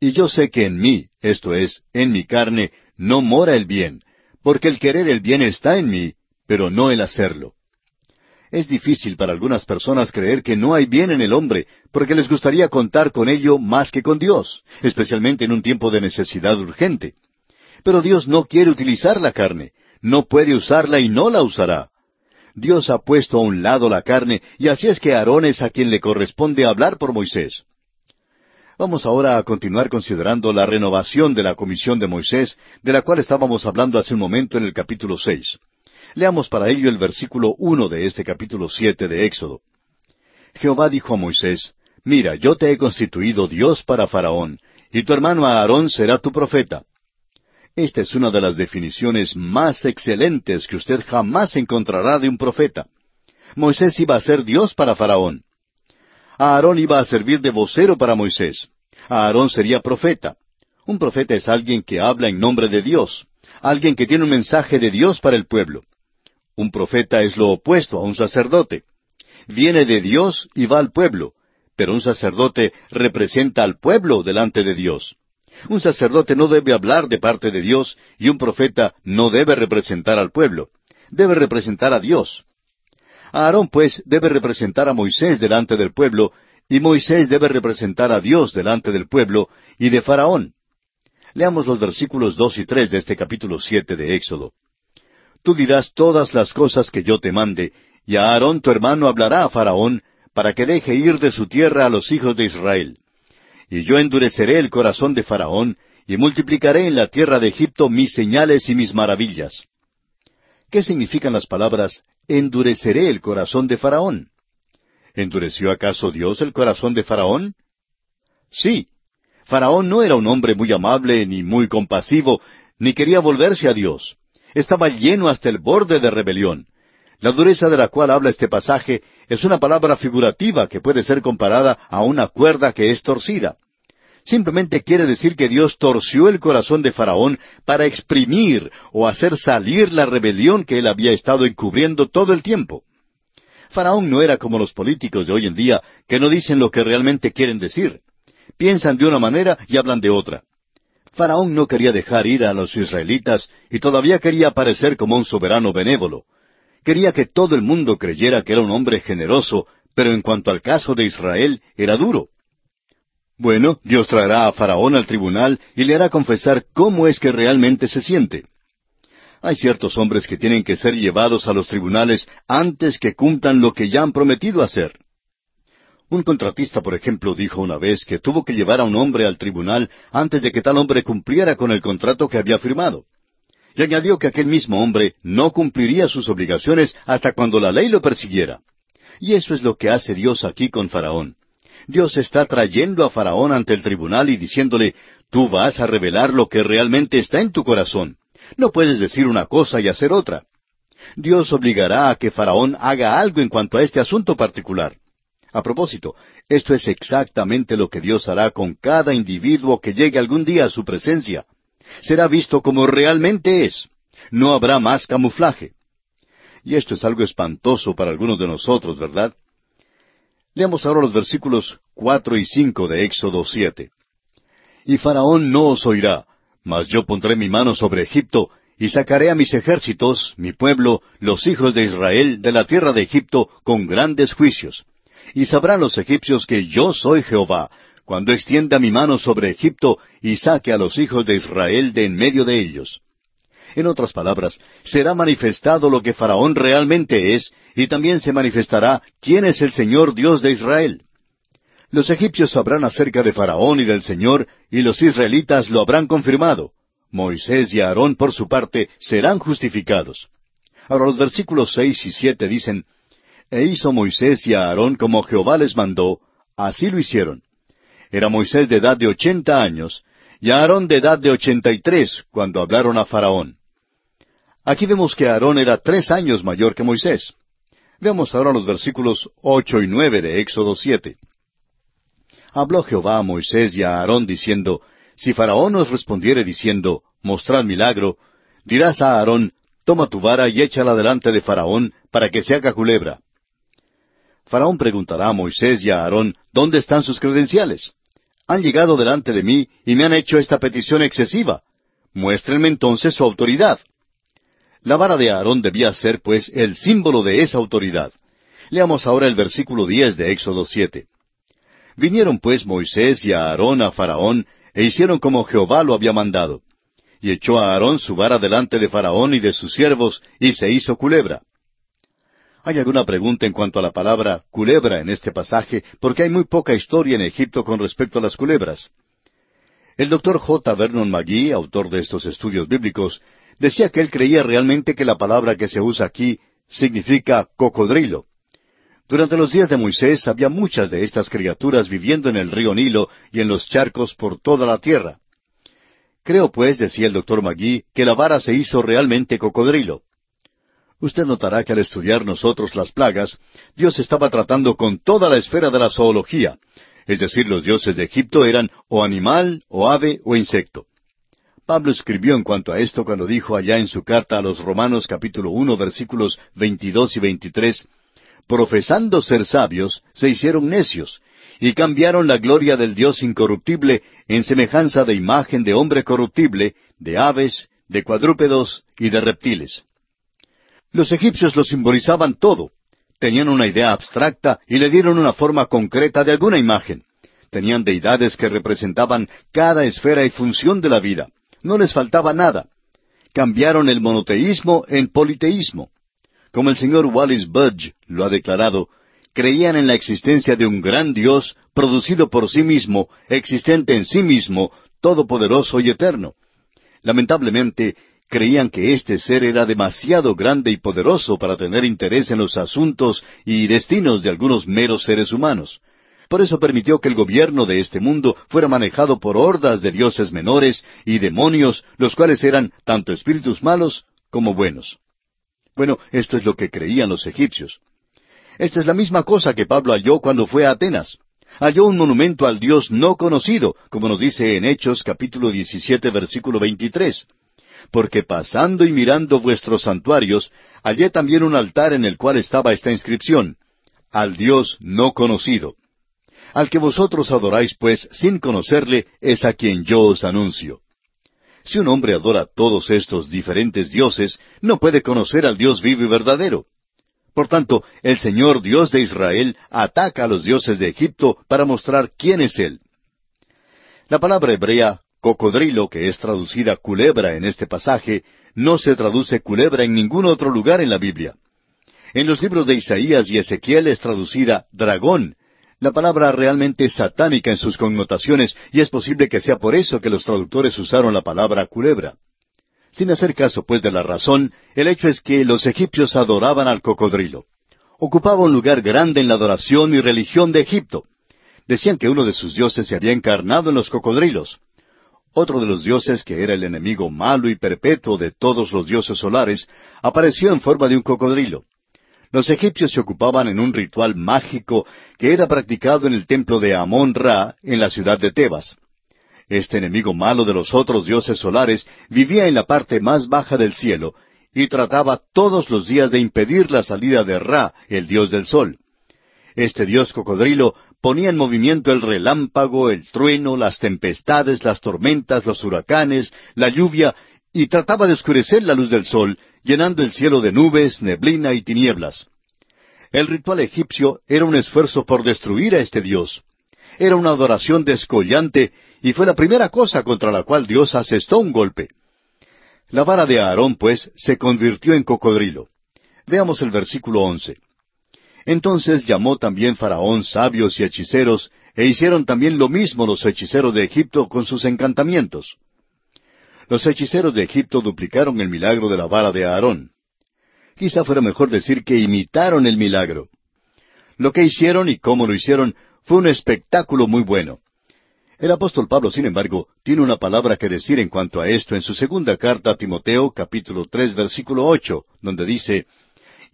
Speaker 1: Y yo sé que en mí, esto es, en mi carne, no mora el bien, porque el querer el bien está en mí, pero no el hacerlo. Es difícil para algunas personas creer que no hay bien en el hombre, porque les gustaría contar con ello más que con Dios, especialmente en un tiempo de necesidad urgente. Pero Dios no quiere utilizar la carne, no puede usarla y no la usará. Dios ha puesto a un lado la carne, y así es que Aarón es a quien le corresponde hablar por Moisés. Vamos ahora a continuar considerando la renovación de la comisión de Moisés, de la cual estábamos hablando hace un momento en el capítulo seis. Leamos para ello el versículo uno de este capítulo siete de Éxodo. Jehová dijo a Moisés, Mira, yo te he constituido Dios para Faraón, y tu hermano Aarón será tu profeta. Esta es una de las definiciones más excelentes que usted jamás encontrará de un profeta. Moisés iba a ser Dios para Faraón. Aarón iba a servir de vocero para Moisés. Aarón sería profeta. Un profeta es alguien que habla en nombre de Dios, alguien que tiene un mensaje de Dios para el pueblo. Un profeta es lo opuesto a un sacerdote. Viene de Dios y va al pueblo, pero un sacerdote representa al pueblo delante de Dios. Un sacerdote no debe hablar de parte de Dios y un profeta no debe representar al pueblo. Debe representar a Dios. Aarón, pues, debe representar a Moisés delante del pueblo y Moisés debe representar a Dios delante del pueblo y de Faraón. Leamos los versículos dos y tres de este capítulo siete de Éxodo. Tú dirás todas las cosas que yo te mande, y a Aarón tu hermano hablará a Faraón, para que deje ir de su tierra a los hijos de Israel. Y yo endureceré el corazón de Faraón, y multiplicaré en la tierra de Egipto mis señales y mis maravillas. ¿Qué significan las palabras endureceré el corazón de Faraón? ¿Endureció acaso Dios el corazón de Faraón? Sí. Faraón no era un hombre muy amable ni muy compasivo, ni quería volverse a Dios estaba lleno hasta el borde de rebelión. La dureza de la cual habla este pasaje es una palabra figurativa que puede ser comparada a una cuerda que es torcida. Simplemente quiere decir que Dios torció el corazón de Faraón para exprimir o hacer salir la rebelión que él había estado encubriendo todo el tiempo. Faraón no era como los políticos de hoy en día que no dicen lo que realmente quieren decir. Piensan de una manera y hablan de otra. Faraón no quería dejar ir a los israelitas y todavía quería parecer como un soberano benévolo. Quería que todo el mundo creyera que era un hombre generoso, pero en cuanto al caso de Israel, era duro. Bueno, Dios traerá a Faraón al tribunal y le hará confesar cómo es que realmente se siente. Hay ciertos hombres que tienen que ser llevados a los tribunales antes que cumplan lo que ya han prometido hacer. Un contratista, por ejemplo, dijo una vez que tuvo que llevar a un hombre al tribunal antes de que tal hombre cumpliera con el contrato que había firmado. Y añadió que aquel mismo hombre no cumpliría sus obligaciones hasta cuando la ley lo persiguiera. Y eso es lo que hace Dios aquí con Faraón. Dios está trayendo a Faraón ante el tribunal y diciéndole, tú vas a revelar lo que realmente está en tu corazón. No puedes decir una cosa y hacer otra. Dios obligará a que Faraón haga algo en cuanto a este asunto particular. A propósito, esto es exactamente lo que Dios hará con cada individuo que llegue algún día a su presencia. Será visto como realmente es. No habrá más camuflaje. Y esto es algo espantoso para algunos de nosotros, ¿verdad? Leamos ahora los versículos cuatro y cinco de Éxodo siete. Y Faraón no os oirá, mas yo pondré mi mano sobre Egipto, y sacaré a mis ejércitos, mi pueblo, los hijos de Israel, de la tierra de Egipto, con grandes juicios y sabrán los egipcios que yo soy Jehová, cuando extienda mi mano sobre Egipto y saque a los hijos de Israel de en medio de ellos. En otras palabras, será manifestado lo que Faraón realmente es, y también se manifestará quién es el Señor Dios de Israel. Los egipcios sabrán acerca de Faraón y del Señor, y los israelitas lo habrán confirmado. Moisés y Aarón, por su parte, serán justificados. Ahora los versículos seis y siete dicen, E hizo Moisés y Aarón como Jehová les mandó, así lo hicieron. Era Moisés de edad de ochenta años, y Aarón de edad de ochenta y tres, cuando hablaron a Faraón. Aquí vemos que Aarón era tres años mayor que Moisés. Veamos ahora los versículos ocho y nueve de Éxodo siete. Habló Jehová a Moisés y a Aarón diciendo, Si Faraón os respondiere diciendo, Mostrad milagro, dirás a Aarón, Toma tu vara y échala delante de Faraón, para que se haga culebra. Faraón preguntará a Moisés y a Aarón, ¿dónde están sus credenciales? Han llegado delante de mí y me han hecho esta petición excesiva. Muéstrenme entonces su autoridad. La vara de Aarón debía ser, pues, el símbolo de esa autoridad. Leamos ahora el versículo diez de Éxodo siete. Vinieron pues Moisés y Aarón a Faraón, e hicieron como Jehová lo había mandado. Y echó a Aarón su vara delante de Faraón y de sus siervos, y se hizo culebra. ¿Hay alguna pregunta en cuanto a la palabra culebra en este pasaje? Porque hay muy poca historia en Egipto con respecto a las culebras. El doctor J. Vernon McGee, autor de estos estudios bíblicos, decía que él creía realmente que la palabra que se usa aquí significa cocodrilo. Durante los días de Moisés había muchas de estas criaturas viviendo en el río Nilo y en los charcos por toda la tierra. Creo, pues, decía el doctor Magui, que la vara se hizo realmente cocodrilo. Usted notará que al estudiar nosotros las plagas, Dios estaba tratando con toda la esfera de la zoología, es decir, los dioses de Egipto eran o animal, o ave, o insecto. Pablo escribió en cuanto a esto cuando dijo allá en su carta a los Romanos capítulo uno versículos veintidós y veintitrés profesando ser sabios, se hicieron necios, y cambiaron la gloria del Dios incorruptible en semejanza de imagen de hombre corruptible, de aves, de cuadrúpedos y de reptiles. Los egipcios lo simbolizaban todo. Tenían una idea abstracta y le dieron una forma concreta de alguna imagen. Tenían deidades que representaban cada esfera y función de la vida. No les faltaba nada. Cambiaron el monoteísmo en politeísmo como el señor Wallis Budge lo ha declarado, creían en la existencia de un gran Dios producido por sí mismo, existente en sí mismo, todopoderoso y eterno. Lamentablemente, creían que este ser era demasiado grande y poderoso para tener interés en los asuntos y destinos de algunos meros seres humanos. Por eso permitió que el gobierno de este mundo fuera manejado por hordas de dioses menores y demonios, los cuales eran tanto espíritus malos como buenos. Bueno, esto es lo que creían los egipcios. Esta es la misma cosa que Pablo halló cuando fue a Atenas. Halló un monumento al Dios no conocido, como nos dice en Hechos capítulo 17 versículo 23. Porque pasando y mirando vuestros santuarios, hallé también un altar en el cual estaba esta inscripción, al Dios no conocido. Al que vosotros adoráis, pues, sin conocerle, es a quien yo os anuncio. Si un hombre adora todos estos diferentes dioses, no puede conocer al Dios vivo y verdadero. Por tanto, el Señor Dios de Israel ataca a los dioses de Egipto para mostrar quién es Él. La palabra hebrea cocodrilo, que es traducida culebra en este pasaje, no se traduce culebra en ningún otro lugar en la Biblia. En los libros de Isaías y Ezequiel es traducida dragón, la palabra realmente es satánica en sus connotaciones y es posible que sea por eso que los traductores usaron la palabra culebra. Sin hacer caso, pues, de la razón, el hecho es que los egipcios adoraban al cocodrilo. Ocupaba un lugar grande en la adoración y religión de Egipto. Decían que uno de sus dioses se había encarnado en los cocodrilos. Otro de los dioses, que era el enemigo malo y perpetuo de todos los dioses solares, apareció en forma de un cocodrilo. Los egipcios se ocupaban en un ritual mágico que era practicado en el templo de Amón-Ra en la ciudad de Tebas. Este enemigo malo de los otros dioses solares vivía en la parte más baja del cielo y trataba todos los días de impedir la salida de Ra, el dios del sol. Este dios cocodrilo ponía en movimiento el relámpago, el trueno, las tempestades, las tormentas, los huracanes, la lluvia, y trataba de oscurecer la luz del sol llenando el cielo de nubes, neblina y tinieblas. El ritual egipcio era un esfuerzo por destruir a este Dios. Era una adoración descollante y fue la primera cosa contra la cual Dios asestó un golpe. La vara de Aarón, pues, se convirtió en cocodrilo. Veamos el versículo once. Entonces llamó también Faraón sabios y hechiceros, e hicieron también lo mismo los hechiceros de Egipto con sus encantamientos. Los hechiceros de Egipto duplicaron el milagro de la vara de Aarón. Quizá fuera mejor decir que imitaron el milagro. Lo que hicieron y cómo lo hicieron fue un espectáculo muy bueno. El apóstol Pablo, sin embargo, tiene una palabra que decir en cuanto a esto en su segunda carta a Timoteo, capítulo tres, versículo ocho, donde dice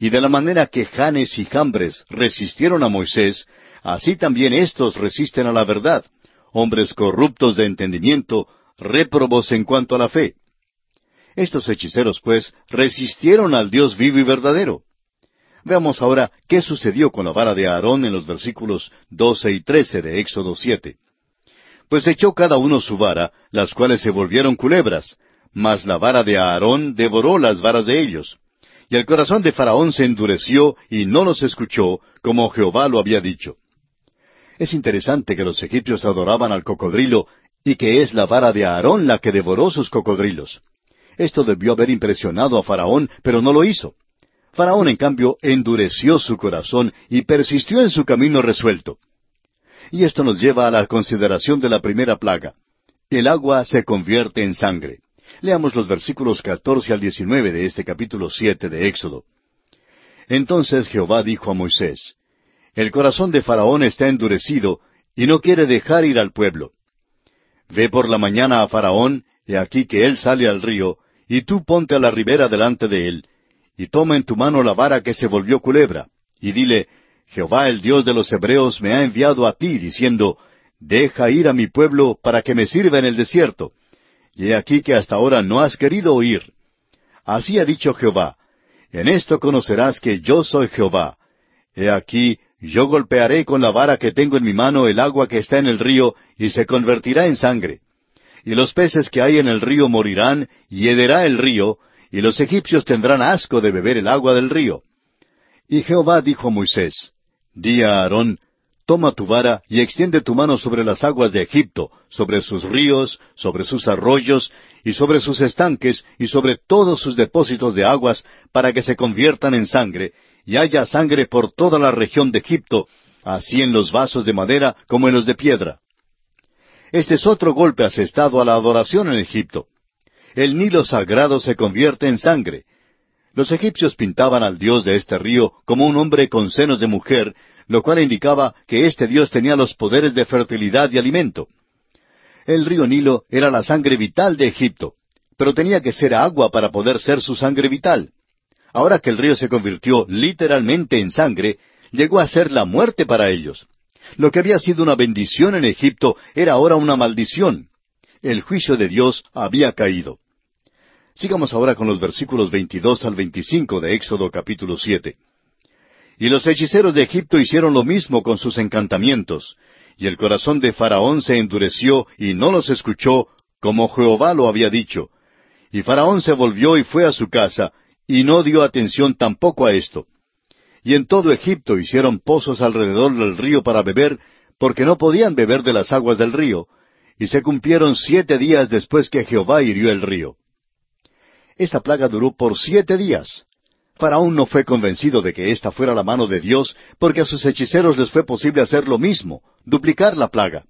Speaker 1: y de la manera que Janes y Jambres resistieron a Moisés, así también éstos resisten a la verdad, hombres corruptos de entendimiento, réprobos en cuanto a la fe. Estos hechiceros, pues, resistieron al Dios vivo y verdadero. Veamos ahora qué sucedió con la vara de Aarón en los versículos doce y trece de Éxodo siete. Pues echó cada uno su vara, las cuales se volvieron culebras, mas la vara de Aarón devoró las varas de ellos. Y el corazón de Faraón se endureció y no los escuchó, como Jehová lo había dicho. Es interesante que los egipcios adoraban al cocodrilo y que es la vara de Aarón la que devoró sus cocodrilos. Esto debió haber impresionado a Faraón, pero no lo hizo. Faraón, en cambio, endureció su corazón y persistió en su camino resuelto. Y esto nos lleva a la consideración de la primera plaga. El agua se convierte en sangre. Leamos los versículos catorce al diecinueve de este capítulo siete de Éxodo. Entonces Jehová dijo a Moisés, El corazón de Faraón está endurecido, y no quiere dejar ir al pueblo. Ve por la mañana a Faraón, y aquí que él sale al río, y tú ponte a la ribera delante de él, y toma en tu mano la vara que se volvió culebra, y dile, Jehová el Dios de los Hebreos me ha enviado a ti, diciendo, Deja ir a mi pueblo para que me sirva en el desierto y he aquí que hasta ahora no has querido oír. Así ha dicho Jehová, en esto conocerás que yo soy Jehová. He aquí, yo golpearé con la vara que tengo en mi mano el agua que está en el río, y se convertirá en sangre. Y los peces que hay en el río morirán, y hederá el río, y los egipcios tendrán asco de beber el agua del río. Y Jehová dijo a Moisés, Di a Aarón, Toma tu vara y extiende tu mano sobre las aguas de Egipto, sobre sus ríos, sobre sus arroyos, y sobre sus estanques, y sobre todos sus depósitos de aguas, para que se conviertan en sangre, y haya sangre por toda la región de Egipto, así en los vasos de madera como en los de piedra. Este es otro golpe asestado a la adoración en Egipto. El Nilo sagrado se convierte en sangre. Los egipcios pintaban al dios de este río como un hombre con senos de mujer, lo cual indicaba que este Dios tenía los poderes de fertilidad y alimento. El río Nilo era la sangre vital de Egipto, pero tenía que ser agua para poder ser su sangre vital. Ahora que el río se convirtió literalmente en sangre, llegó a ser la muerte para ellos. Lo que había sido una bendición en Egipto era ahora una maldición. El juicio de Dios había caído. Sigamos ahora con los versículos 22 al 25 de Éxodo capítulo 7. Y los hechiceros de Egipto hicieron lo mismo con sus encantamientos, y el corazón de Faraón se endureció y no los escuchó, como Jehová lo había dicho. Y Faraón se volvió y fue a su casa, y no dio atención tampoco a esto. Y en todo Egipto hicieron pozos alrededor del río para beber, porque no podían beber de las aguas del río, y se cumplieron siete días después que Jehová hirió el río. Esta plaga duró por siete días. Faraón no fue convencido de que esta fuera la mano de Dios, porque a sus hechiceros les fue posible hacer lo mismo, duplicar la plaga.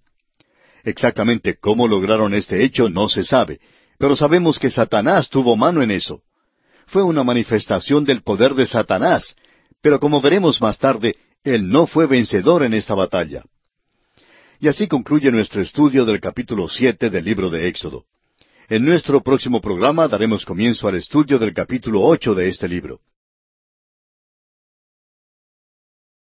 Speaker 1: Exactamente cómo lograron este hecho no se sabe, pero sabemos que Satanás tuvo mano en eso. Fue una manifestación del poder de Satanás, pero como veremos más tarde, él no fue vencedor en esta batalla. Y así concluye nuestro estudio del capítulo siete del libro de Éxodo. En nuestro próximo programa daremos comienzo al estudio del capítulo ocho de este libro.